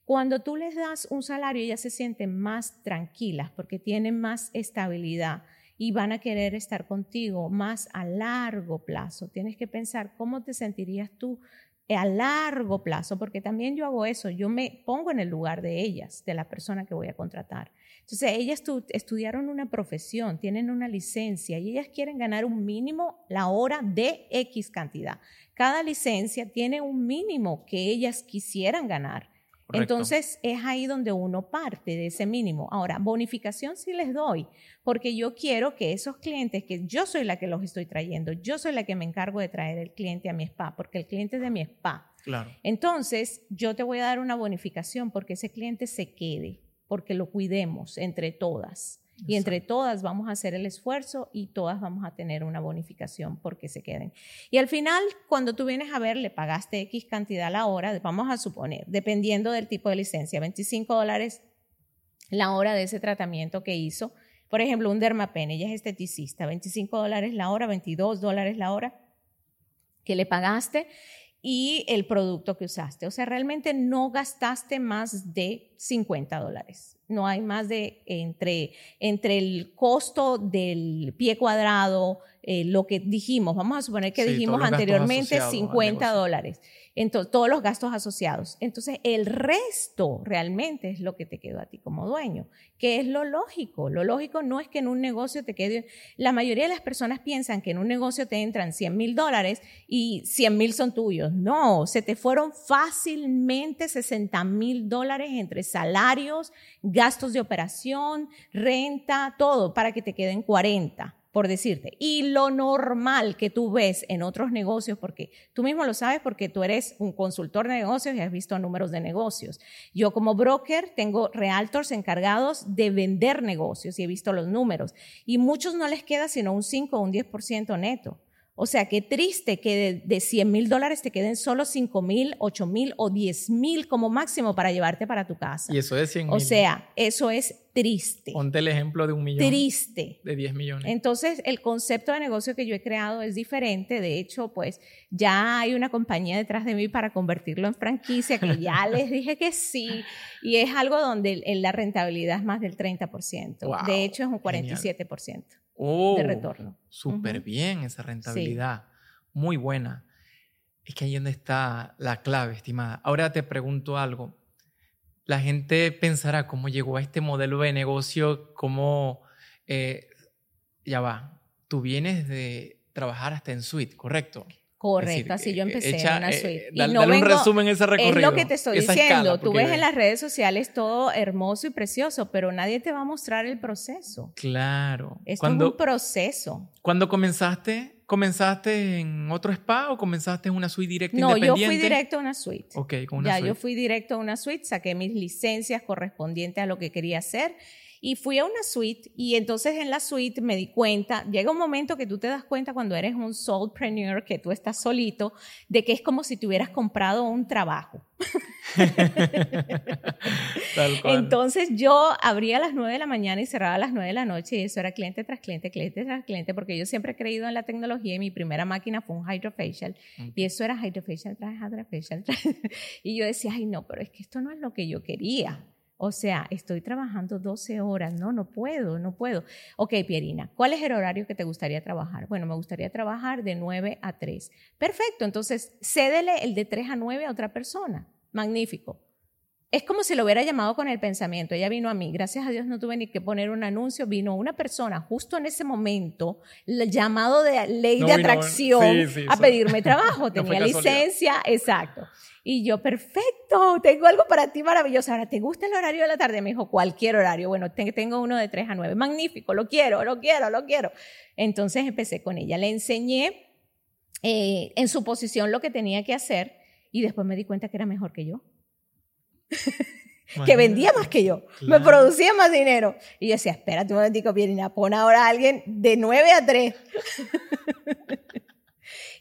Cuando tú les das un salario, ellas se sienten más tranquilas porque tienen más estabilidad y van a querer estar contigo más a largo plazo. Tienes que pensar cómo te sentirías tú a largo plazo, porque también yo hago eso, yo me pongo en el lugar de ellas, de la persona que voy a contratar. Entonces, ellas estudiaron una profesión, tienen una licencia y ellas quieren ganar un mínimo la hora de X cantidad. Cada licencia tiene un mínimo que ellas quisieran ganar. Entonces es ahí donde uno parte de ese mínimo. Ahora, bonificación sí les doy, porque yo quiero que esos clientes, que yo soy la que los estoy trayendo, yo soy la que me encargo de traer el cliente a mi spa, porque el cliente es de mi spa. Claro. Entonces, yo te voy a dar una bonificación porque ese cliente se quede, porque lo cuidemos entre todas. Y entre todas vamos a hacer el esfuerzo y todas vamos a tener una bonificación porque se queden. Y al final, cuando tú vienes a ver, le pagaste X cantidad a la hora, vamos a suponer, dependiendo del tipo de licencia, 25 dólares la hora de ese tratamiento que hizo. Por ejemplo, un dermapen, ella es esteticista, 25 dólares la hora, 22 dólares la hora que le pagaste y el producto que usaste. O sea, realmente no gastaste más de 50 dólares. No hay más de entre, entre el costo del pie cuadrado, eh, lo que dijimos, vamos a suponer que dijimos anteriormente 50 dólares, entonces, todos los gastos asociados. Entonces, el resto realmente es lo que te quedó a ti como dueño, que es lo lógico. Lo lógico no es que en un negocio te quede, la mayoría de las personas piensan que en un negocio te entran 100 mil dólares y 100 mil son tuyos. No, se te fueron fácilmente 60 mil dólares entre salarios, gastos de operación, renta, todo, para que te queden 40 por decirte. Y lo normal que tú ves en otros negocios, porque tú mismo lo sabes porque tú eres un consultor de negocios y has visto números de negocios. Yo como broker tengo realtors encargados de vender negocios y he visto los números. Y muchos no les queda sino un 5 o un 10% neto. O sea, qué triste que de, 100 mil dólares te queden solo 5 mil, 8 mil o 10 mil como máximo para llevarte para tu casa. Y eso es 100 mil. O sea, eso es triste. Ponte el ejemplo de un millón. Triste. De 10 millones. Entonces, el concepto de negocio que yo he creado es diferente. De hecho, pues ya hay una compañía detrás de mí para convertirlo en franquicia, que ya les dije que sí. Y es algo donde la rentabilidad es más del 30%. de hecho, es un 47% oh, de retorno. Súper bien esa rentabilidad. Muy buena. Es que ahí es donde está la clave, estimada. Ahora te pregunto algo. La gente pensará cómo llegó a este modelo de negocio, cómo... Eh, ya va, tú vienes de trabajar hasta en suite, ¿correcto? Correcto, así yo empecé en una eh, suite. y no dale un resumen ese recorrido. Es lo que te estoy diciendo. Tú ves en las redes sociales todo hermoso y precioso, pero nadie te va a mostrar el proceso. Claro. Esto es un proceso. Cuando comenzaste, ¿comenzaste en otro spa o comenzaste en una suite directa no, independiente? No, yo fui directo a una suite. Ok, con una ya, yo fui directo a una suite, saqué mis licencias correspondientes a lo que quería hacer y fui a una suite y entonces en la suite me di cuenta, llega un momento que tú te das cuenta cuando eres un soulpreneur, que tú estás solito, de que es como si te hubieras comprado un trabajo. Entonces yo abría a las 9 de la mañana y cerraba a las 9 de la noche y eso era cliente tras cliente, cliente tras cliente, porque yo siempre he creído en la tecnología y mi primera máquina fue un hydrofacial y eso era hydrofacial tras hydrofacial. y yo decía, ay no, pero es que esto no es lo que yo quería. O sea, estoy trabajando 12 horas, no, no puedo, no puedo. Ok, Pierina, ¿cuál es el horario que te gustaría trabajar? Bueno, me gustaría trabajar de 9 a 3. Perfecto, entonces cédele el de 3 a 9 a otra persona. Magnífico. Es como si lo hubiera llamado con el pensamiento. Ella vino a mí, gracias a Dios no tuve ni que poner un anuncio, vino una persona justo en ese momento, el llamado de ley de atracción a pedirme trabajo. Tenía licencia, exacto. Y yo, perfecto, tengo algo para ti maravilloso. Ahora, ¿te gusta el horario de la tarde? Me dijo, cualquier horario. Bueno, tengo uno de 3 a 9. Magnífico, lo quiero, lo quiero, lo quiero. Entonces empecé con ella. Le enseñé eh, en su posición lo que tenía que hacer y después me di cuenta que era mejor que yo. Que vendía más que yo, me producía más dinero. Y yo decía, espérate un momentico, Pierina, pon ahora a alguien de 9 a 3.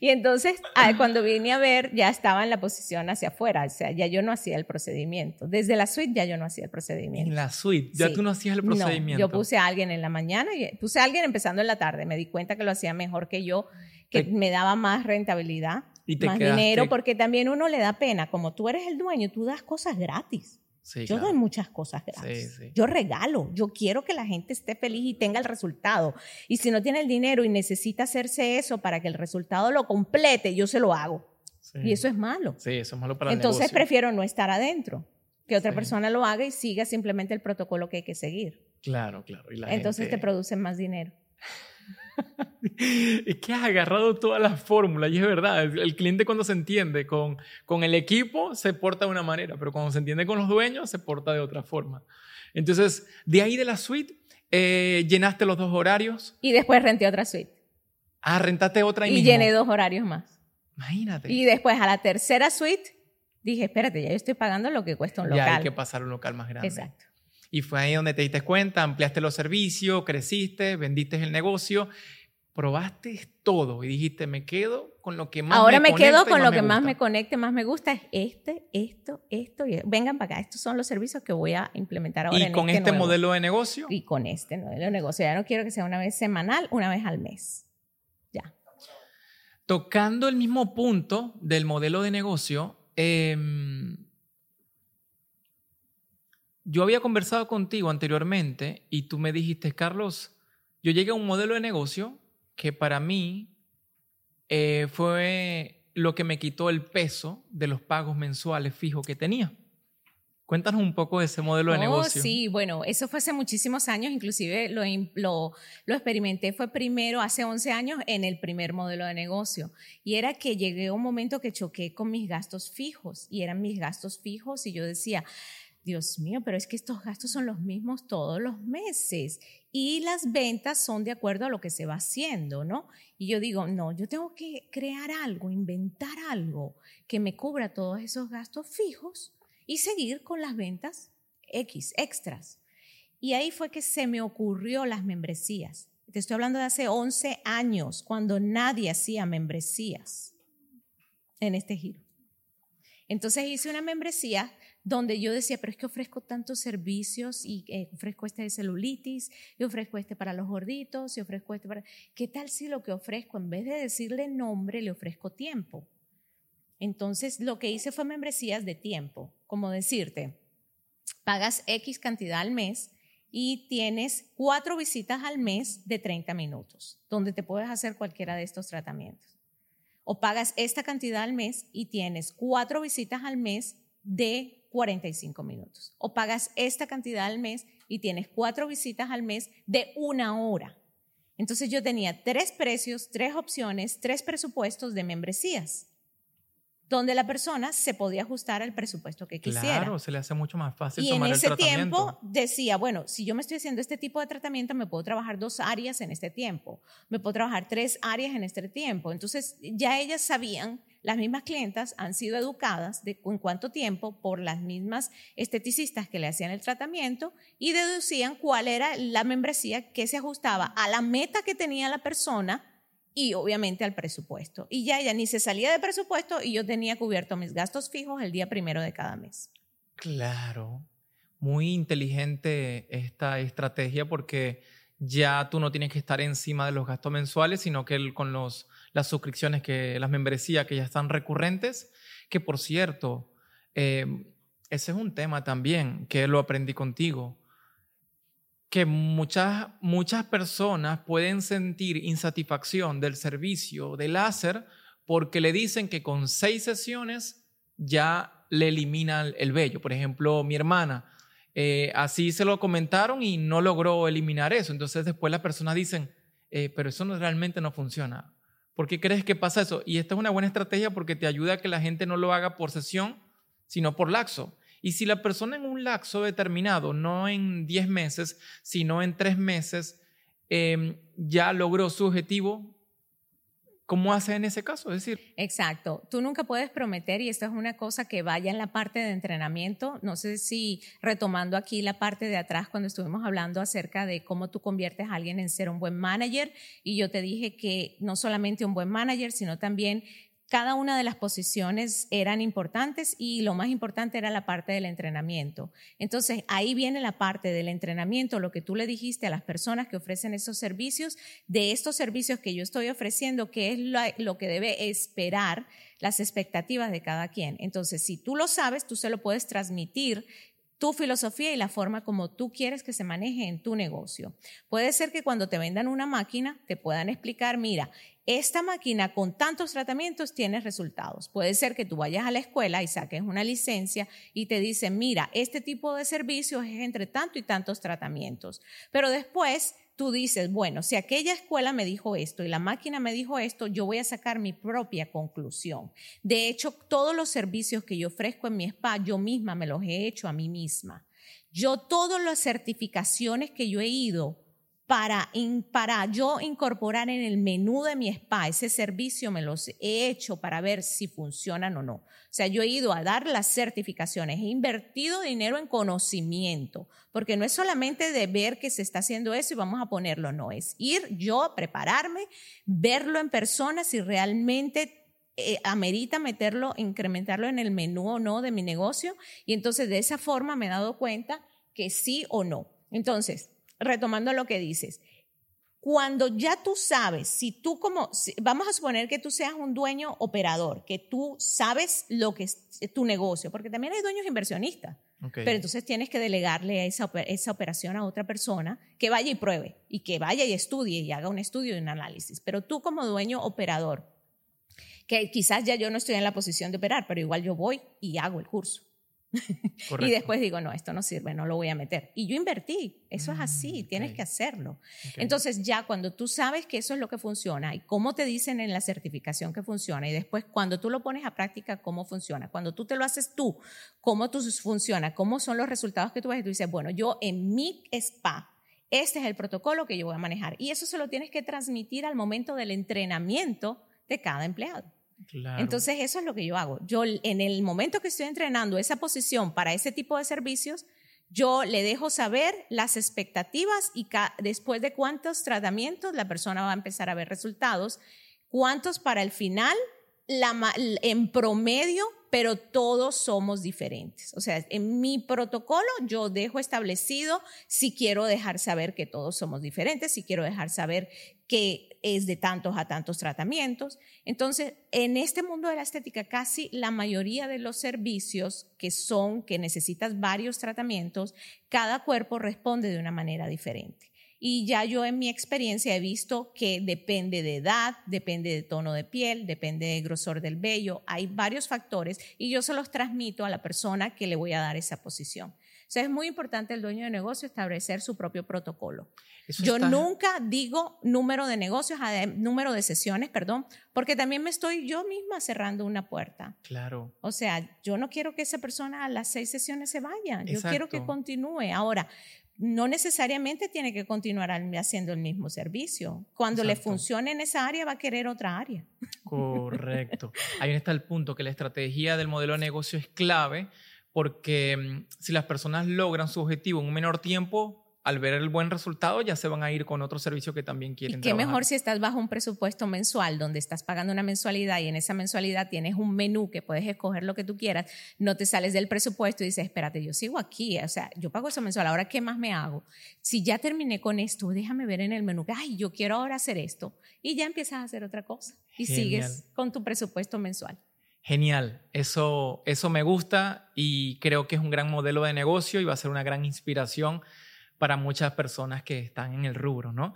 Y entonces, ah, cuando vine a ver, ya estaba en la posición hacia afuera, o sea, ya yo no hacía el procedimiento. Desde la suite ya yo no hacía el procedimiento. En la suite, ya tú no hacías el procedimiento. yo puse a alguien en la mañana y puse a alguien empezando en la tarde. Me di cuenta que lo hacía mejor que yo, que me daba más rentabilidad, y más dinero, porque también uno le da pena. Como tú eres el dueño, tú das cosas gratis yo doy muchas cosas gratis. Yo regalo. Yo quiero que la gente esté feliz y tenga el resultado. Y si no tiene el dinero y necesita hacerse eso para que el resultado lo complete, yo se lo hago. Y eso es malo. Sí, eso es malo para Entonces prefiero no estar adentro. Que otra persona lo haga y siga simplemente el protocolo que hay que seguir. Claro, claro. Entonces te producen más dinero. es que has agarrado todas las fórmulas y es verdad, el, cliente cuando se entiende con, con el equipo se porta de una manera, pero cuando se entiende con los dueños se porta de otra forma. Entonces, de ahí de la suite, eh, llenaste los dos horarios. Y después renté otra suite. Ah, rentaste otra y, y llené dos horarios más. Imagínate. Y después a la tercera suite dije, espérate, ya yo estoy pagando lo que cuesta un local. Ya hay que pasar a un local más grande. Exacto. Y fue ahí donde te diste cuenta, ampliaste los servicios, creciste, vendiste el negocio, probaste todo y dijiste, me quedo con lo que más Ahora me, quedo con lo que más me conecte, más me gusta, es este, esto, esto. Y vengan para acá, estos son los servicios que voy a implementar ahora. ¿Y con este, este modelo de negocio? Y con este modelo de negocio. Ya no quiero que sea una vez semanal, una vez al mes. Ya. Tocando el mismo punto del modelo de negocio, eh, yo había conversado contigo anteriormente y tú me dijiste, Carlos, yo llegué a un modelo de negocio que para mí eh, fue lo que me quitó el peso de los pagos mensuales fijos que tenía. Cuéntanos un poco de ese modelo de oh, negocio. Sí, bueno, eso fue hace muchísimos años, inclusive lo, lo, lo, experimenté, fue primero, hace 11 años, en el primer modelo de negocio. Y era que llegué a un momento que choqué con mis gastos fijos, y eran mis gastos fijos, y yo decía, Dios mío, pero es que estos gastos son los mismos todos los meses y las ventas son de acuerdo a lo que se va haciendo, ¿no? Y yo digo, no, yo tengo que crear algo, inventar algo que me cubra todos esos gastos fijos y seguir con las ventas X, extras. Y ahí fue que se me ocurrió las membresías. Te estoy hablando de hace 11 años, cuando nadie hacía membresías en este giro. Entonces hice una membresía donde yo decía, pero es que ofrezco tantos servicios y eh, ofrezco este de celulitis, y ofrezco este para los gorditos, y ofrezco este para... ¿Qué tal si lo que ofrezco, en vez de decirle nombre, le ofrezco tiempo? Entonces, lo que hice fue membresías de tiempo, como decirte, pagas X cantidad al mes y tienes cuatro visitas al mes de 30 minutos, donde te puedes hacer cualquiera de estos tratamientos. O pagas esta cantidad al mes y tienes cuatro visitas al mes de 45 minutos. O pagas esta cantidad al mes y tienes cuatro visitas al mes de una hora. Entonces yo tenía tres precios, tres opciones, tres presupuestos de membresías, donde la persona se podía ajustar al presupuesto que quisiera. Claro, se le hace mucho más fácil. Y tomar en ese tiempo decía, bueno, si yo me estoy haciendo este tipo de tratamiento, me puedo trabajar dos áreas en este tiempo, me puedo trabajar tres áreas en este tiempo. Entonces ya ellas sabían las mismas clientas han sido educadas de en cuánto tiempo por las mismas esteticistas que le hacían el tratamiento y deducían cuál era la membresía que se ajustaba a la meta que tenía la persona y obviamente al presupuesto. Y ya ella ni se salía de presupuesto y yo tenía cubierto mis gastos fijos el día primero de cada mes. Claro, muy inteligente esta estrategia porque ya tú no tienes que estar encima de los gastos mensuales, sino que con los, las suscripciones, que las membresías que ya están recurrentes, que por cierto, eh, ese es un tema también que lo aprendí contigo que muchas, muchas personas pueden sentir insatisfacción del servicio de láser porque le dicen que con seis sesiones ya le eliminan el vello. Por ejemplo, mi hermana, eh, así se lo comentaron y no logró eliminar eso. Entonces después las personas dicen, eh, pero eso realmente no funciona. ¿Por qué crees que pasa eso? Y esta es una buena estrategia porque te ayuda a que la gente no lo haga por sesión, sino por laxo. Y si la persona en un lapso determinado, no en 10 meses, sino en 3 meses, em, ya logró su objetivo, ¿Cómo hace en ese caso? Es decir. Exacto. Tú nunca puedes prometer, y esto es una cosa que vaya en la parte de entrenamiento. No sé si retomando aquí la parte de atrás, cuando estuvimos hablando acerca de cómo tú conviertes a alguien en ser un buen manager, y yo te dije que no solamente un buen manager, sino también cada una de las posiciones eran importantes y lo más importante era la parte del entrenamiento. Entonces, ahí viene la parte del entrenamiento, lo que tú le dijiste a las personas que ofrecen esos servicios, de estos servicios que yo estoy ofreciendo, que es lo, que debe esperar las expectativas de cada quien. Entonces, si tú lo sabes, tú se lo puedes transmitir tu filosofía y la forma como tú quieres que se maneje en tu negocio. Puede ser que cuando te vendan una máquina te puedan explicar, mira, esta máquina con tantos tratamientos tiene resultados. Puede ser que tú vayas a la escuela y saques una licencia y te dicen, mira, este tipo de servicios es entre tanto y tantos tratamientos. Pero después tú dices, bueno, si aquella escuela me dijo esto y la máquina me dijo esto, yo voy a sacar mi propia conclusión. De hecho, todos los servicios que yo ofrezco en mi spa, yo misma me los he hecho a mí misma. Yo todas las certificaciones que yo he ido para, para yo incorporar en el menú de mi spa ese servicio me los he hecho para ver si funcionan o no. O sea, yo he ido a dar las certificaciones, he invertido dinero en conocimiento, porque no es solamente de ver que se está haciendo eso y vamos a ponerlo, no, es ir yo a prepararme, verlo en persona si realmente eh, amerita meterlo, incrementarlo en el menú o no de mi negocio. Y entonces de esa forma me he dado cuenta que sí o no. Entonces, retomando lo que dices, cuando ya tú sabes, si tú como, vamos a suponer que tú seas un dueño operador, que tú sabes lo que es tu negocio, porque también hay dueños inversionistas, pero entonces tienes que delegarle esa, esa operación a otra persona que vaya y pruebe, y que vaya y estudie y haga un estudio y un análisis. Pero tú como dueño operador, que quizás ya yo no estoy en la posición de operar, pero igual yo voy y hago el curso. y después digo, no, esto no sirve, no lo voy a meter. Y yo invertí, eso es así, mm, tienes que hacerlo. Entonces ya cuando tú sabes que eso es lo que funciona y cómo te dicen en la certificación que funciona y después cuando tú lo pones a práctica, cómo funciona, cuando tú te lo haces tú, cómo tú funciona, cómo son los resultados que tú ves y tú dices, bueno, yo en mi spa, este es el protocolo que yo voy a manejar. Y eso se lo tienes que transmitir al momento del entrenamiento de cada empleado. Entonces eso es lo que yo hago. Yo en el momento que estoy entrenando esa posición para ese tipo de servicios, yo le dejo saber las expectativas y después de cuántos tratamientos la persona va a empezar a ver resultados, cuántos para el final, en promedio, pero todos somos diferentes. O sea, en mi protocolo yo dejo establecido si quiero dejar saber que todos somos diferentes, si quiero dejar saber que es de tantos a tantos tratamientos. Entonces, en este mundo de la estética, casi la mayoría de los servicios que son, que necesitas varios tratamientos, cada cuerpo responde de una manera diferente. Y ya yo en mi experiencia he visto que depende de edad, depende de tono de piel, depende de grosor del vello, hay varios factores y yo se los transmito a la persona que le voy a dar esa posición sea, es muy importante el dueño de negocio establecer su propio protocolo. Yo nunca digo número de negocios, número de sesiones, perdón, porque también me estoy yo misma cerrando una puerta. Claro. O sea, yo no quiero que esa persona a las seis sesiones se vaya, yo quiero que continúe. Ahora, no necesariamente tiene que continuar haciendo el mismo servicio. Cuando le funcione en esa área, va a querer otra área. Correcto. Ahí está el punto, que la estrategia del modelo de negocio es clave porque mm, si las personas logran su objetivo en un menor tiempo, al ver el buen resultado, ya se van a ir con otro servicio que también quieren. Y qué mejor si estás bajo un presupuesto mensual, donde estás pagando una mensualidad y en esa mensualidad tienes un menú que puedes escoger lo que tú quieras, no te sales del presupuesto y dices, espérate, yo sigo aquí, o sea, yo pago eso mensual, ahora qué más me hago? Si ya terminé con esto, déjame ver en el menú, ay, yo quiero ahora hacer esto, y ya empiezas a hacer otra cosa y sigues con tu presupuesto mensual. Genial, eso, eso me gusta y creo que es un gran modelo de negocio y va a ser una gran inspiración para muchas personas que están en el rubro, ¿no?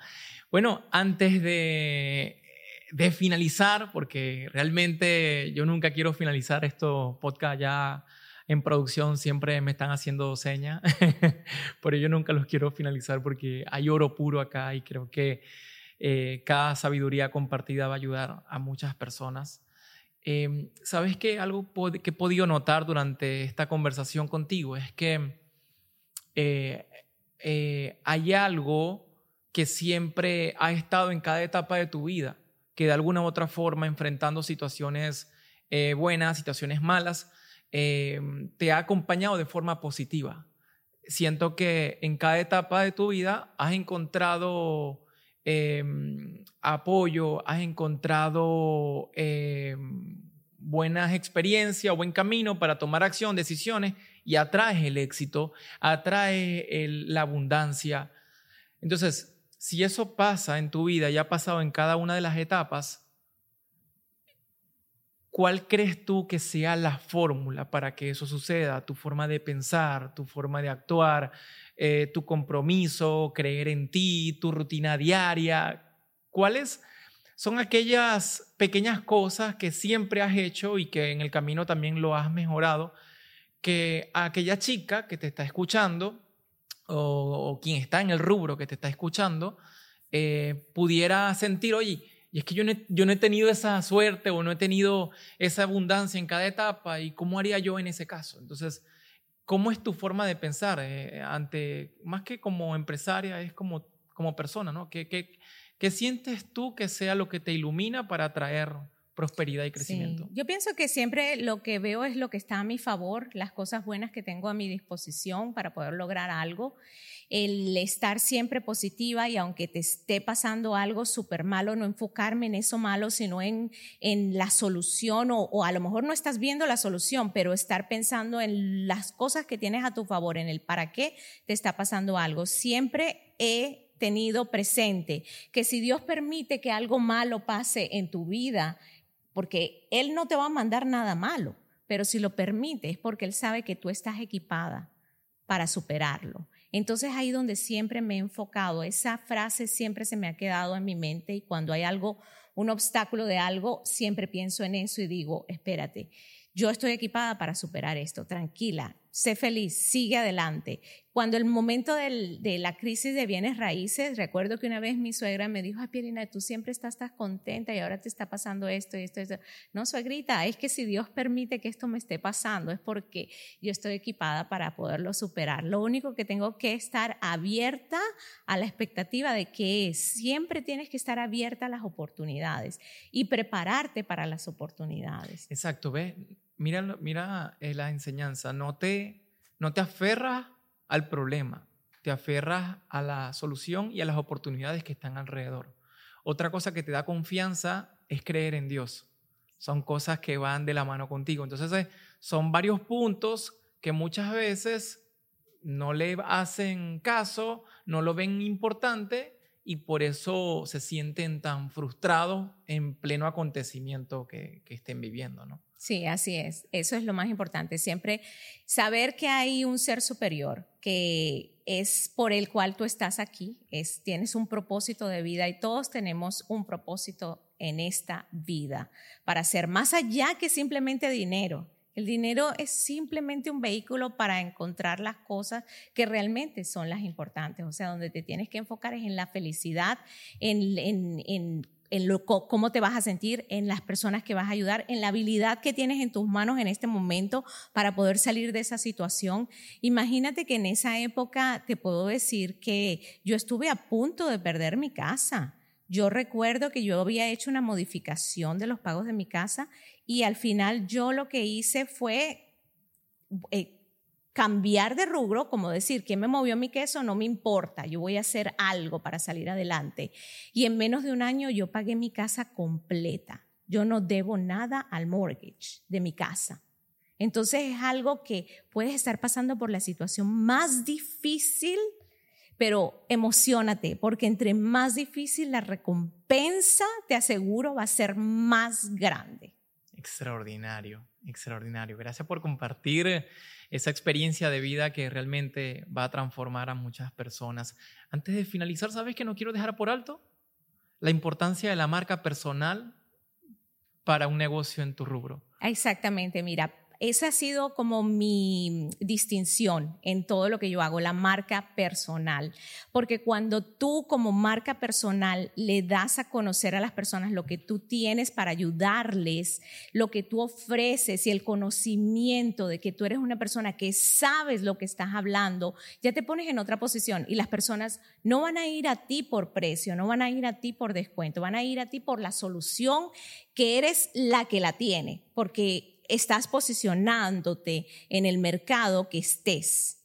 Bueno, antes de, de finalizar, porque realmente yo nunca quiero finalizar estos podcast ya en producción, siempre me están haciendo señas, pero yo nunca los quiero finalizar porque hay oro puro acá y creo que eh, cada sabiduría compartida va a ayudar a muchas personas. Em, ¿Sabes qué? Algo que he podido notar durante esta conversación contigo es que eh, eh, hay algo que siempre ha estado en cada etapa de tu vida, que de alguna u otra forma, enfrentando situaciones eh, buenas, situaciones malas, eh, te ha acompañado de forma positiva. Siento que en cada etapa de tu vida has encontrado apoyo, has encontrado buenas experiencias o buen camino para tomar acción, decisiones y atrae el éxito, atrae la abundancia. Entonces, si eso pasa en tu vida y ha pasado en cada una de las etapas, ¿cuál crees tú que sea la fórmula para que eso suceda? Tu forma de pensar, tu forma de actuar, eh, tu compromiso, creer en ti, tu rutina diaria. ¿Cuáles son aquellas pequeñas cosas que siempre has hecho y que en el camino también lo has mejorado que aquella chica que te está escuchando o, quien está en el rubro que te está escuchando eh, pudiera sentir, oye, y es que yo no, he, yo no he tenido esa suerte o no he tenido esa abundancia en cada etapa y cómo haría yo en ese caso. Entonces, ¿cómo es tu forma de pensar eh, ante, más que como empresaria, es como, como persona, ¿no? ¿Qué, qué, qué sientes tú que sea lo que te ilumina para atraer prosperidad y crecimiento. Yo pienso que siempre lo que veo es lo que está a mi favor, las cosas buenas que tengo a mi disposición para poder lograr algo. El estar siempre positiva y aunque te esté pasando algo súper malo, no enfocarme en eso malo, sino en, en la solución o, o a lo mejor no estás viendo la solución, pero estar pensando en las cosas que tienes a tu favor, en el para qué te está pasando algo. Siempre he tenido presente que si Dios permite que algo malo pase en tu vida, porque Él no te va a mandar nada malo, pero si lo permite es porque Él sabe que tú estás equipada para superarlo. Entonces ahí donde siempre me he enfocado, esa frase siempre se me ha quedado en mi mente y cuando hay algo, un obstáculo de algo, siempre pienso en eso y digo, espérate, yo estoy equipada para superar esto, tranquila, sé feliz, sigue adelante. Cuando el momento de la crisis de bienes raíces, recuerdo que una vez mi suegra me dijo, ay, Pierina, tú siempre estás contenta y ahora te está pasando esto y esto esto. No, suegrita, es que si Dios permite que esto me esté pasando es porque yo estoy equipada para poderlo superar. Lo único que tengo que estar abierta a la expectativa de que siempre tienes que estar abierta a las oportunidades y prepararte para las oportunidades. Exacto, ve, mira, mira eh, la enseñanza, no te, no te aferras al problema, te aferras a la solución y a las oportunidades que están alrededor. Otra cosa que te da confianza es creer en Dios. Son cosas que van de la mano contigo. Entonces, eh, son varios puntos que muchas veces no le hacen caso, no lo ven importante y por eso se sienten tan frustrados en pleno acontecimiento que, que estén viviendo, ¿no? Sí, así es. Eso es lo más importante. Siempre saber que hay un ser superior, que es por el cual tú estás aquí, es, tienes un propósito de vida y todos tenemos un propósito en esta vida para ser más allá que simplemente dinero. El dinero es simplemente un vehículo para encontrar las cosas que realmente son las importantes. O sea, donde te tienes que enfocar es en la felicidad, en, en, en en cómo te vas a sentir, en las personas que vas a ayudar, en la habilidad que tienes en tus manos en este momento para poder salir de esa situación. Imagínate que en esa época te puedo decir que yo estuve a punto de perder mi casa. Yo recuerdo que yo había hecho una modificación de los pagos de mi casa y al final yo lo que hice fue eh, cambiar de rubro, como decir, ¿quién me movió mi queso? No me importa, yo voy a hacer algo para salir adelante. Y en menos de un año yo pagué mi casa completa. Yo no debo nada al mortgage de mi casa. Entonces es algo que puedes estar pasando por la situación más difícil, pero emocionate, porque entre más difícil la recompensa, te aseguro, va a ser más grande. Extraordinario, extraordinario. Gracias por compartir esa experiencia de vida que realmente va a transformar a muchas personas. Antes de finalizar, ¿sabes que no quiero dejar por alto? La importancia de la marca personal para un negocio en tu rubro. Exactamente, mira, esa ha sido como mi distinción en todo lo que yo hago, la marca personal. Porque cuando tú como marca personal le das a conocer a las personas lo que tú tienes para ayudarles, lo que tú ofreces y el conocimiento de que tú eres una persona que sabes lo que estás hablando, ya te pones en otra posición y las personas no van a ir a ti por precio, no van a ir a ti por descuento, van a ir a ti por la solución que eres la que la tiene. Porque estás posicionándote en el mercado que estés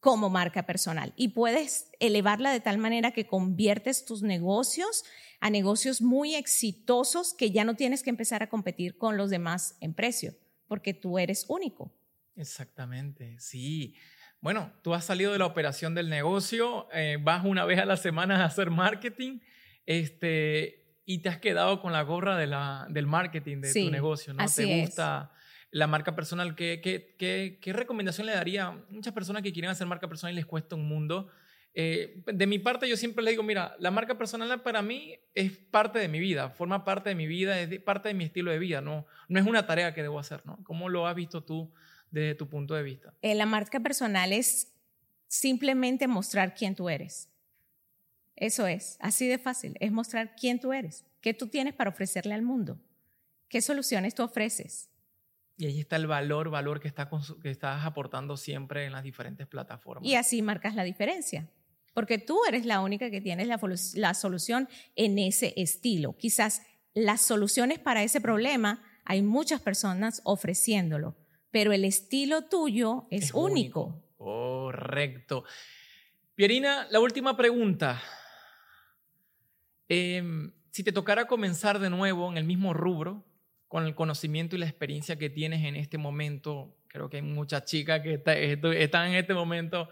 como marca personal y puedes elevarla de tal manera que conviertes tus negocios a negocios muy exitosos que ya no tienes que empezar a competir con los demás en precio, porque tú eres único. Exactamente, sí. Bueno, tú has salido de la operación del negocio, eh, vas una vez a la semana a hacer marketing, este, y te has quedado con la gorra de la, del marketing de tu negocio, ¿no? te gusta la marca personal. ¿Qué, qué, qué, qué recomendación le daría a muchas personas que quieren hacer marca personal y les cuesta un mundo? Eh, de mi parte, yo siempre le digo, mira, la marca personal para mí es parte de mi vida, forma parte de mi vida, es parte de mi estilo de vida, no, no es una tarea que debo hacer, ¿no? ¿Cómo lo has visto tú desde tu punto de vista? Eh, la marca personal es simplemente mostrar quién tú eres. Eso es, así de fácil, es mostrar quién tú eres, qué tú tienes para ofrecerle al mundo, qué soluciones tú ofreces. Y ahí está el valor, valor que, está, que estás aportando siempre en las diferentes plataformas. Y así marcas la diferencia, porque tú eres la única que tienes la, la solución en ese estilo. Quizás las soluciones para ese problema hay muchas personas ofreciéndolo, pero el estilo tuyo es, único. único. Correcto. Pierina, la última pregunta. Em, si te tocara comenzar de nuevo en el mismo rubro, con el conocimiento y la experiencia que tienes en este momento, creo que hay muchas chicas que están en este momento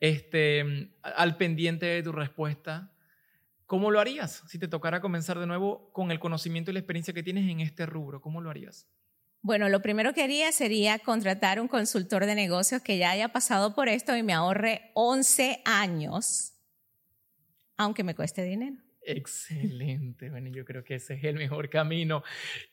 este, al pendiente de tu respuesta. ¿Cómo lo harías si te tocara comenzar de nuevo con el conocimiento y la experiencia que tienes en este rubro? ¿Cómo lo harías? Bueno, lo primero que haría sería contratar un consultor de negocios que ya haya pasado por esto y me ahorre 11 años, aunque me cueste dinero. Excelente, bueno, yo creo que ese es el mejor camino.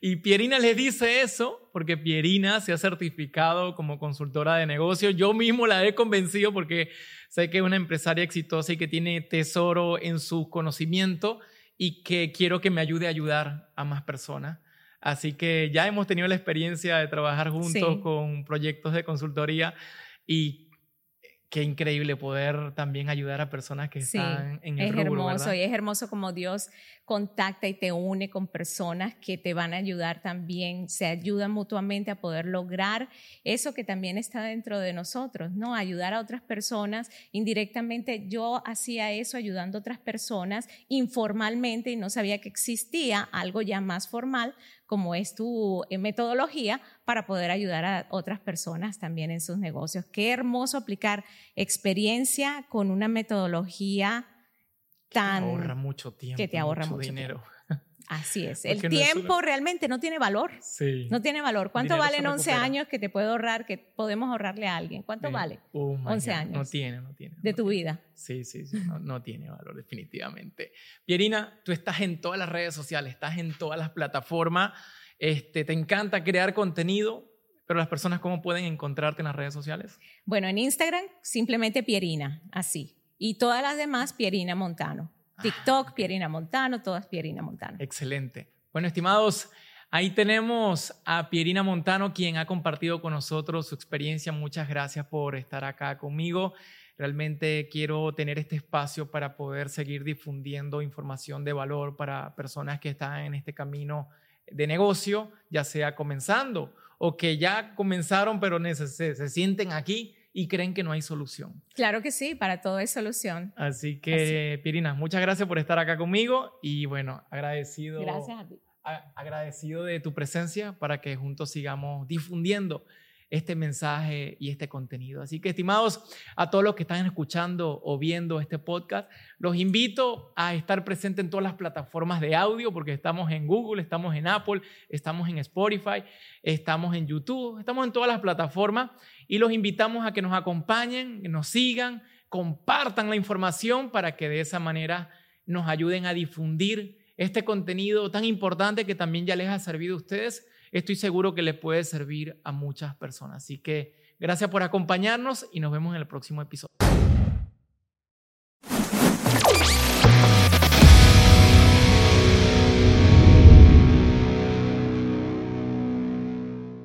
Y Pierina le dice eso porque Pierina se ha certificado como consultora de negocios. Yo mismo la he convencido porque sé que es una empresaria exitosa y que tiene tesoro en su conocimiento y que quiero que me ayude a ayudar a más personas. Así que ya hemos tenido la experiencia de trabajar juntos con proyectos de consultoría y qué increíble poder también ayudar a personas que están en el es hermoso y es hermoso como Dios contacta y te une con personas que te van a ayudar también, se ayudan mutuamente a poder lograr eso que también está dentro de nosotros, ¿no? Ayudar a otras personas indirectamente. Yo hacía eso ayudando a otras personas informalmente y no sabía que existía algo ya más formal como es tu eh, metodología para poder ayudar a otras personas también en sus negocios. Qué hermoso aplicar experiencia con una metodología tan... Que te ahorra mucho tiempo. Que te ahorra mucho, dinero. Así es. el tiempo realmente no tiene valor. Sí. No tiene valor. ¿Cuánto valen 11 años que te puedo ahorrar, que podemos ahorrarle a alguien? ¿Cuánto vale? 11 años. No tiene, no tiene. De tu vida. Sí, sí, sí. No, no, tiene valor, definitivamente. Pierina, tú estás en todas las redes sociales, estás en todas las plataformas. Este, te encanta crear contenido, pero las personas, ¿cómo pueden encontrarte en las redes sociales? Bueno, en Instagram, simplemente Pierina, así. Y todas las demás, Pierina Montano. TikTok, Pierina Montano, todas Pierina Montano. Excelente. Bueno, estimados, ahí tenemos a Pierina Montano, quien ha compartido con nosotros su experiencia. Muchas gracias por estar acá conmigo. Realmente quiero tener este espacio para poder seguir difundiendo información de valor para personas que están en este camino de negocio, ya sea comenzando o que ya comenzaron pero se, se sienten aquí y creen que no hay solución. Claro que sí, para todo hay solución. Así que, Pirina, muchas gracias por estar acá conmigo y bueno, agradecido. Gracias a ti. agradecido de tu presencia para que juntos sigamos difundiendo este mensaje y este contenido. Así que, estimados, a todos los que están escuchando o viendo este podcast, los invito a estar presentes en todas las plataformas de audio, porque estamos en Google, estamos en Apple, estamos en Spotify, estamos en YouTube, estamos en todas las plataformas y los invitamos a que nos acompañen, que nos sigan, compartan la información para que de esa manera nos ayuden a difundir este contenido tan importante que también ya les ha servido a ustedes estoy seguro que le puede servir a muchas personas. Así que gracias por acompañarnos y nos vemos en el próximo episodio.